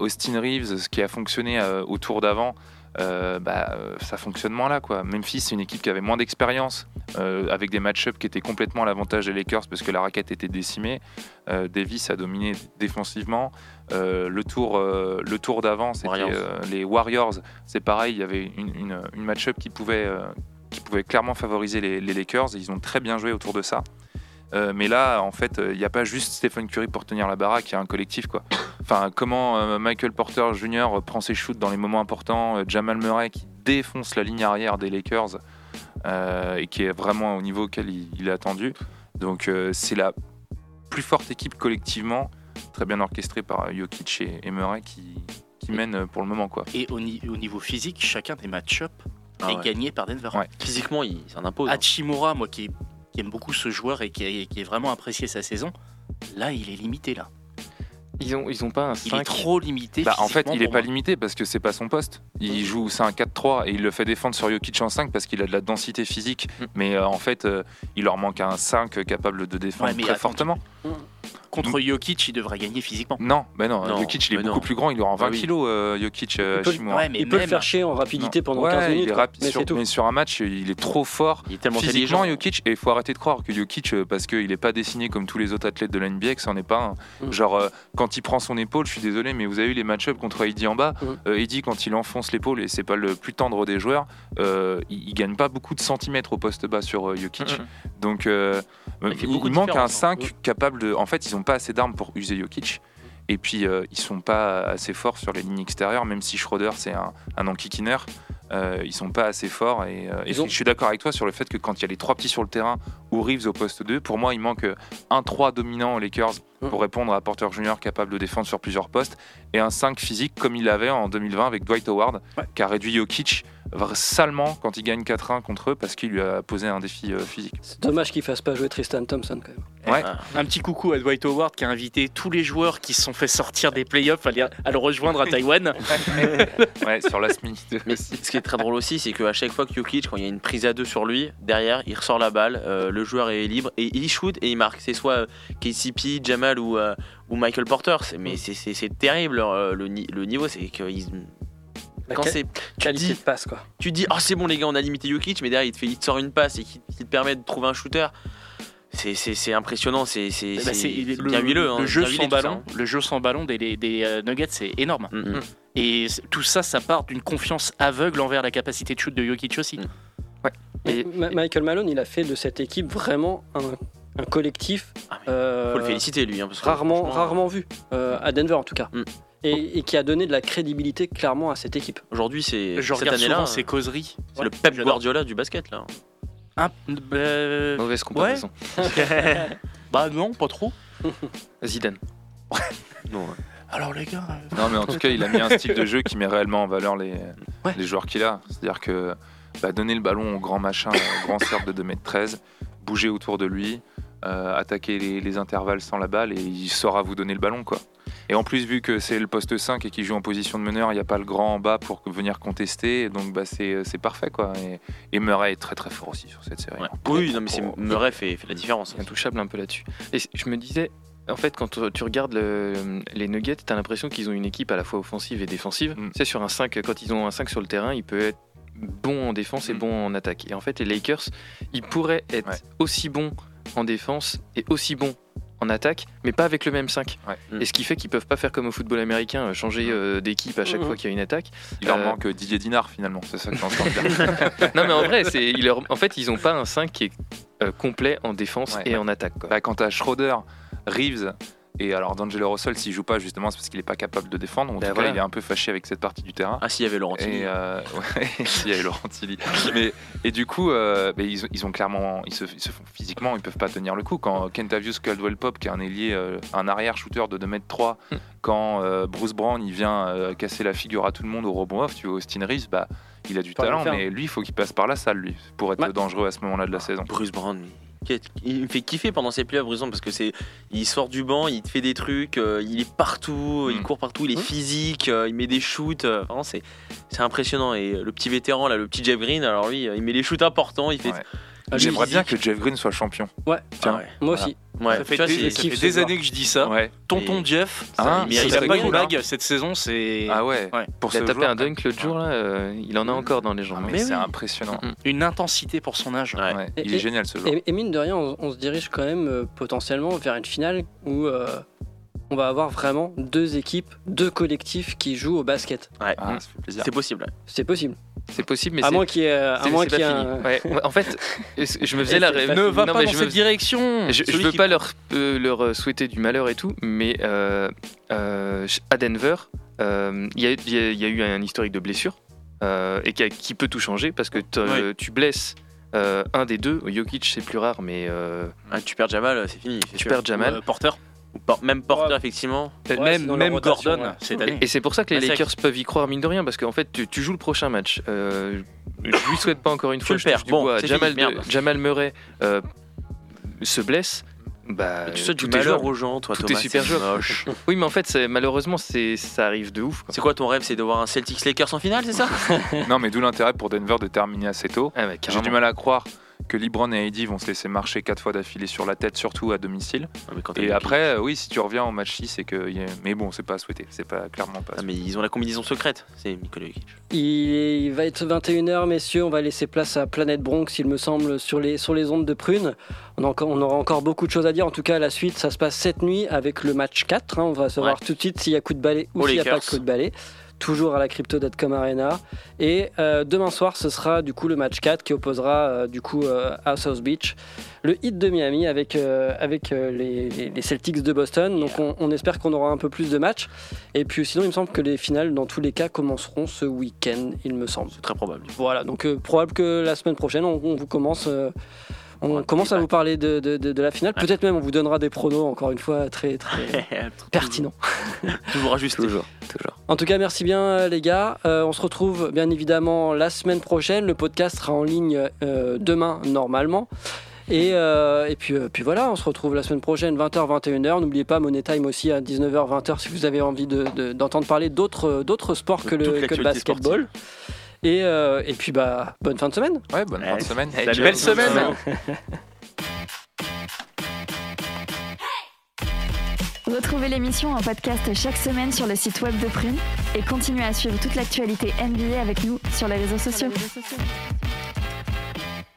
Austin Reeves, ce qui a fonctionné euh, au tour d'avant, euh, bah, euh, ça fonctionne moins là. Quoi. Memphis, c'est une équipe qui avait moins d'expérience, euh, avec des match-ups qui étaient complètement à l'avantage des Lakers parce que la raquette était décimée. Euh, Davis a dominé défensivement. Le tour, le tour d'avant, c'était Warriors. les Warriors. C'est pareil, il y avait une, une, une match-up qui pouvait, qui pouvait clairement favoriser les, les Lakers. Ils ont très bien joué autour de ça. Euh, mais là, en fait, il n'y a pas juste Stephen Curry pour tenir la baraque, il y a un collectif. Quoi. Enfin, comment euh, Michael Porter Jr. prend ses shoots dans les moments importants, euh, Jamal Murray qui défonce la ligne arrière des Lakers euh, et qui est vraiment au niveau auquel il, il est attendu. Donc, euh, c'est la plus forte équipe collectivement, très bien orchestrée par Jokic et, et Murray qui, qui mène euh, pour le moment. Quoi. et au, ni- au niveau physique chacun des match-up Ah est ouais. gagné par Denver Ouais. Physiquement, il s'en impose. hein. Hachimura moi qui, qui aime beaucoup ce joueur et qui, a- qui est vraiment apprécié sa saison là il est limité là Ils ont, ils ont pas un il 5. est trop limité Bah, en fait, il est pour pas limité parce que c'est pas son poste. Il joue, c'est un 4-3 et il le fait défendre sur Jokic en 5 parce qu'il a de la densité physique. Mm. Mais euh, en fait, euh, il leur manque un 5 capable de défendre Ouais, mais très attends, fortement. Contre Jokic il devrait gagner physiquement Non, mais non, Non, Jokic il est mais beaucoup non. plus grand, il aura 20 Ah oui. kilos, euh, Jokic euh, Il peut- Hashimura. ouais, mais il peut le faire chier en rapidité pendant Ouais, 15 minutes. il est quoi. rapide mais sur, c'est tout. mais sur un match, il est trop fort. Il est tellement intelligent. Jokic, et il faut arrêter de croire que Jokic, euh, parce qu'il n'est pas dessiné comme tous les autres athlètes de la NBA, que c'en est pas un. Mm. Genre, euh, quand il prend son épaule, je suis désolé, mais vous avez vu les match-ups contre Heidi en bas. Mm. Euh, Heidi, quand il enfonce l'épaule, et c'est pas le plus tendre des joueurs, euh, il, il gagne pas beaucoup de centimètres au poste bas sur euh, Jokic. Mhm. Donc, euh, Il il, manque un différence, 5 capable de. En fait, ils ont pas assez d'armes pour user Jokic. Et puis, euh, ils sont pas assez forts sur les lignes extérieures, même si Schroeder, c'est un, un enquiquineur. euh, ils sont pas assez forts. Et, euh, et Ils ont- je suis d'accord avec toi sur le fait que quand il y a les trois petits sur le terrain ou Reeves au poste 2, pour moi, il manque un 3 dominant aux Lakers Mm. pour répondre à Porter Junior capable de défendre sur plusieurs postes et un 5 physique comme il avait en 2020 avec Dwight Howard, Ouais. qui a réduit Jokic salement quand il gagne 4-1 contre eux parce qu'il lui a posé un défi euh, physique. C'est dommage qu'il fasse pas jouer Tristan Thompson quand même. Ouais. Un petit coucou à Dwight Howard qui a invité tous les joueurs qui se sont fait sortir des playoffs à, à le rejoindre à Taïwan. Ouais, sur last minute. Mais ce qui est très drôle aussi, c'est qu'à chaque fois que Jokic, quand il y a une prise à deux sur lui, derrière, il ressort la balle, euh, le joueur est libre et il shoot et il marque. C'est soit euh, KCP, Jamal ou, euh, ou Michael Porter. Mais c'est- c'est terrible euh, le, ni- le niveau, c'est que ils- La quand c'est tu dis, de passe quoi. tu dis oh c'est bon les gars on a limité Jokic mais derrière il te, fait, il te sort une passe et qui, qui te permet de trouver un shooter c'est- impressionnant c'est c'est Bah, bien huileux hein, le jeu bien sans ça, ballon, hein. le jeu sans ballon des, des, euh, Nuggets, c'est énorme. Mm, mm. Et tout ça, ça part d'une confiance aveugle envers la capacité de shoot de Jokic aussi. Mm. Et Et- Ma- Michael Malone, il a fait de cette équipe vraiment un, un collectif Ah, euh, faut le féliciter lui hein, parce que rarement, rarement vu, euh, à Denver en tout cas. Mm. Et, et qui a donné de la crédibilité clairement à cette équipe. aujourd'hui c'est cette année-là souvent ces causeries. c'est Ouais, le Pep. Guardiola du basket là Un- bah, Mauvaise comparaison. bah non, pas trop. Zidane. non Alors les gars, euh, Non, mais en tout cas, il a mis un style de jeu qui met réellement en valeur les, Ouais. les joueurs qu'il a. C'est-à-dire que bah, donner le ballon au grand machin, au grand cercle de 2m13, bouger autour de lui, euh, attaquer les, les intervalles sans la balle et il saura vous donner le ballon. quoi. Et en plus, vu que c'est le poste 5 et qu'il joue en position de meneur, il n'y a pas le grand en bas pour venir contester. Donc bah, c'est c'est parfait. quoi. Et, et Murray est très très fort aussi sur cette série. Ouais. oui non mais c'est Murray fait, fait la différence intouchable un peu là-dessus. Et je me disais, en fait, quand tu- tu regardes le- les Nuggets, tu as l'impression qu'ils ont une équipe à la fois offensive et défensive. Mm. Sais, sur un 5, quand ils ont un 5 sur le terrain, il peut être bon en défense et Mm. bon en attaque. Et en fait, les Lakers, ils pourraient être Ouais. aussi bons en défense et aussi bons en attaque, mais pas avec le même 5. Ouais. Mm. Et ce qui fait qu'ils peuvent pas faire comme au football américain, euh, changer euh, d'équipe à chaque Mhm. fois qu'il y a une attaque. Il leur Euh, manque Didier Dinard finalement. C'est ça que j'entends dire. non, mais en vrai, c'est, il leur- en fait, ils ont pas un 5 qui est euh, complet en défense Ouais. et en attaque. quoi. Bah, quant à Schroeder, Reeves et alors D'Angelo Russell, s'il joue pas justement, c'est parce qu'il est pas capable de défendre. En Bah, tout voilà. cas, il est un peu fâché avec cette partie du terrain. ah si il y avait Laurent Tilly. Et euh, ouais, s'il y avait Laurent Tilly. Mais et du coup, euh, bah, ils, ont- ils ont clairement, ils se, ils se font physiquement, ils peuvent pas tenir le coup. Quand Kentavious Caldwell Pop, qui est un ailier, euh, un arrière shooter de 2m3, Hmm. quand euh, Bruce Brown, il vient euh, casser la figure à tout le monde au rebond off, tu vois, Austin Reeves, bah, il a du talent, mais lui, il faut qu'il passe par la salle, lui, pour être Ouais. dangereux à ce moment-là de la saison. Bruce Brown il me fait kiffer pendant ses playoffs Brown, parce que c'est il sort du banc il te fait des trucs euh, il est partout il Mm. court partout il est Mm. physique euh, il met des shoots euh, vraiment c'est c'est impressionnant et euh, le petit vétéran là le petit Jeff Green alors lui euh, il met les shoots importants il fait Ouais. Ah, J'aimerais bien que Jeff Green soit champion. Ouais, Tiens. Ah ouais. moi Voilà. aussi. Ouais, ça fait des, ça fait années que je dis ça. Ouais. Tonton Et- Jeff, Ah, il mérite serait pas une hein. bague cette saison. C'est Ah ouais. Ouais. Pour Il a tapé joueur, un dunk l'autre jour, là, euh, il en a encore dans les jambes. mais Mais c'est oui. impressionnant. Mm. une intensité pour son âge. Ouais. Ouais, Et- il est et- génial ce joueur. Et, et mine de rien, on, on se dirige quand même euh, potentiellement vers une finale où euh, on va avoir vraiment deux équipes, deux collectifs qui jouent au basket. Ouais. Ah, ça fait plaisir. c'est possible. C'est possible. C'est possible, mais à c'est- moins qu'il y ait, à moins qu'il y ait un-. Ouais, ouais, en fait, je me faisais la rêve. Ne va Non, pas dans je cette me- direction. Je, je Celui veux qui- pas leur, euh, leur euh, souhaiter du malheur et tout, mais euh, euh, à Denver, euh, il y, a- il y a- il y a eu un historique de blessure euh, et qui, a- qui peut tout changer parce que Ouais. tu blesses euh, un des deux. Jokic, c'est plus rare, mais euh, Ah, tu perds Jamal c'est fini tu sûr. perds Jamal. Euh, Porter. Même Porter Ouais. effectivement Ouais, même rotation, Gordon ouais. cette Et, année. et c'est pour ça que les Bah, Lakers peuvent y croire, mine de rien, parce qu'en fait, tu, tu joues le prochain match. Euh, je lui souhaite pas encore une Tu fois, le je perds. du Bon, bois. Jamal, fini. Jamal Murray euh, se blesse. Bah, tu souhaites du malheur aux gens toi Tout est Thomas super moche. Oui, mais en fait, malheureusement, ça arrive de ouf. c'est quoi ton rêve c'est de voir un Celtics Lakers en finale c'est ça? Non, mais d'où l'intérêt pour Denver de terminer assez tôt. Ah, bah, J'ai du mal à croire que LeBron et AD vont se laisser marcher quatre fois d'affilée sur la tête, surtout à domicile. Non, mais quand t'as Et après, euh, oui, si tu reviens au match 6, c'est que. y a- Mais bon, c'est pas à souhaiter. C'est pas clairement pas. à Ah, mais ils ont la combinaison secrèète c'est Nikola Jokic Il, est- il va être 21h, messieurs. On va laisser place à Planète Bronx, il me semble, sur les, sur les ondes de Prune. On, a encore, on aura encore beaucoup de choses à dire. En tout cas, la suite, ça se passe cette nuit avec le match 4. hein. On va savoir tout de suite s'il y a coup de balai ou Aux s'il n'y a pas de coup de balai. Toujours à la Crypto.com Arena. Et euh, demain soir, ce sera du coup le match 4 qui opposera euh, du coup euh, à South Beach le hit de Miami avec, avec les, Celtics de Boston. Donc on, on espère qu'on aura un peu plus de matchs. Et puis sinon, il me semble que les finales, dans tous les cas, commenceront ce week-end, il me semble. C'est très probable. Voilà, donc probable que la semaine prochaine, on, on vous commence. On commence à vous parler de, de- de- de la finale. Peut-être même on vous donnera des pronos, encore une fois, très, très pertinents. Toujours ajusté. Toujours, toujours. En tout cas, merci bien euh, les gars. Euh, on se retrouve bien évidemment la semaine prochaine. Le podcast sera en ligne euh, demain normalement. Et, euh, et puis, euh, puis voilà, on se retrouve la semaine prochaine, 20h, 21h. N'oubliez pas Money Time aussi à 19h, 20h si vous avez envie de- de- d'entendre parler d'autres d'autres sports que le, que le basketball. Et, euh, et puis bah, bonne fin de semaine. Ouais, bonne fin de semaine. La belle semaine. Retrouvez l'émission en podcast chaque semaine sur le site web de Prune et continuez à suivre toute l'actualité NBA avec nous sur les réseaux sociaux.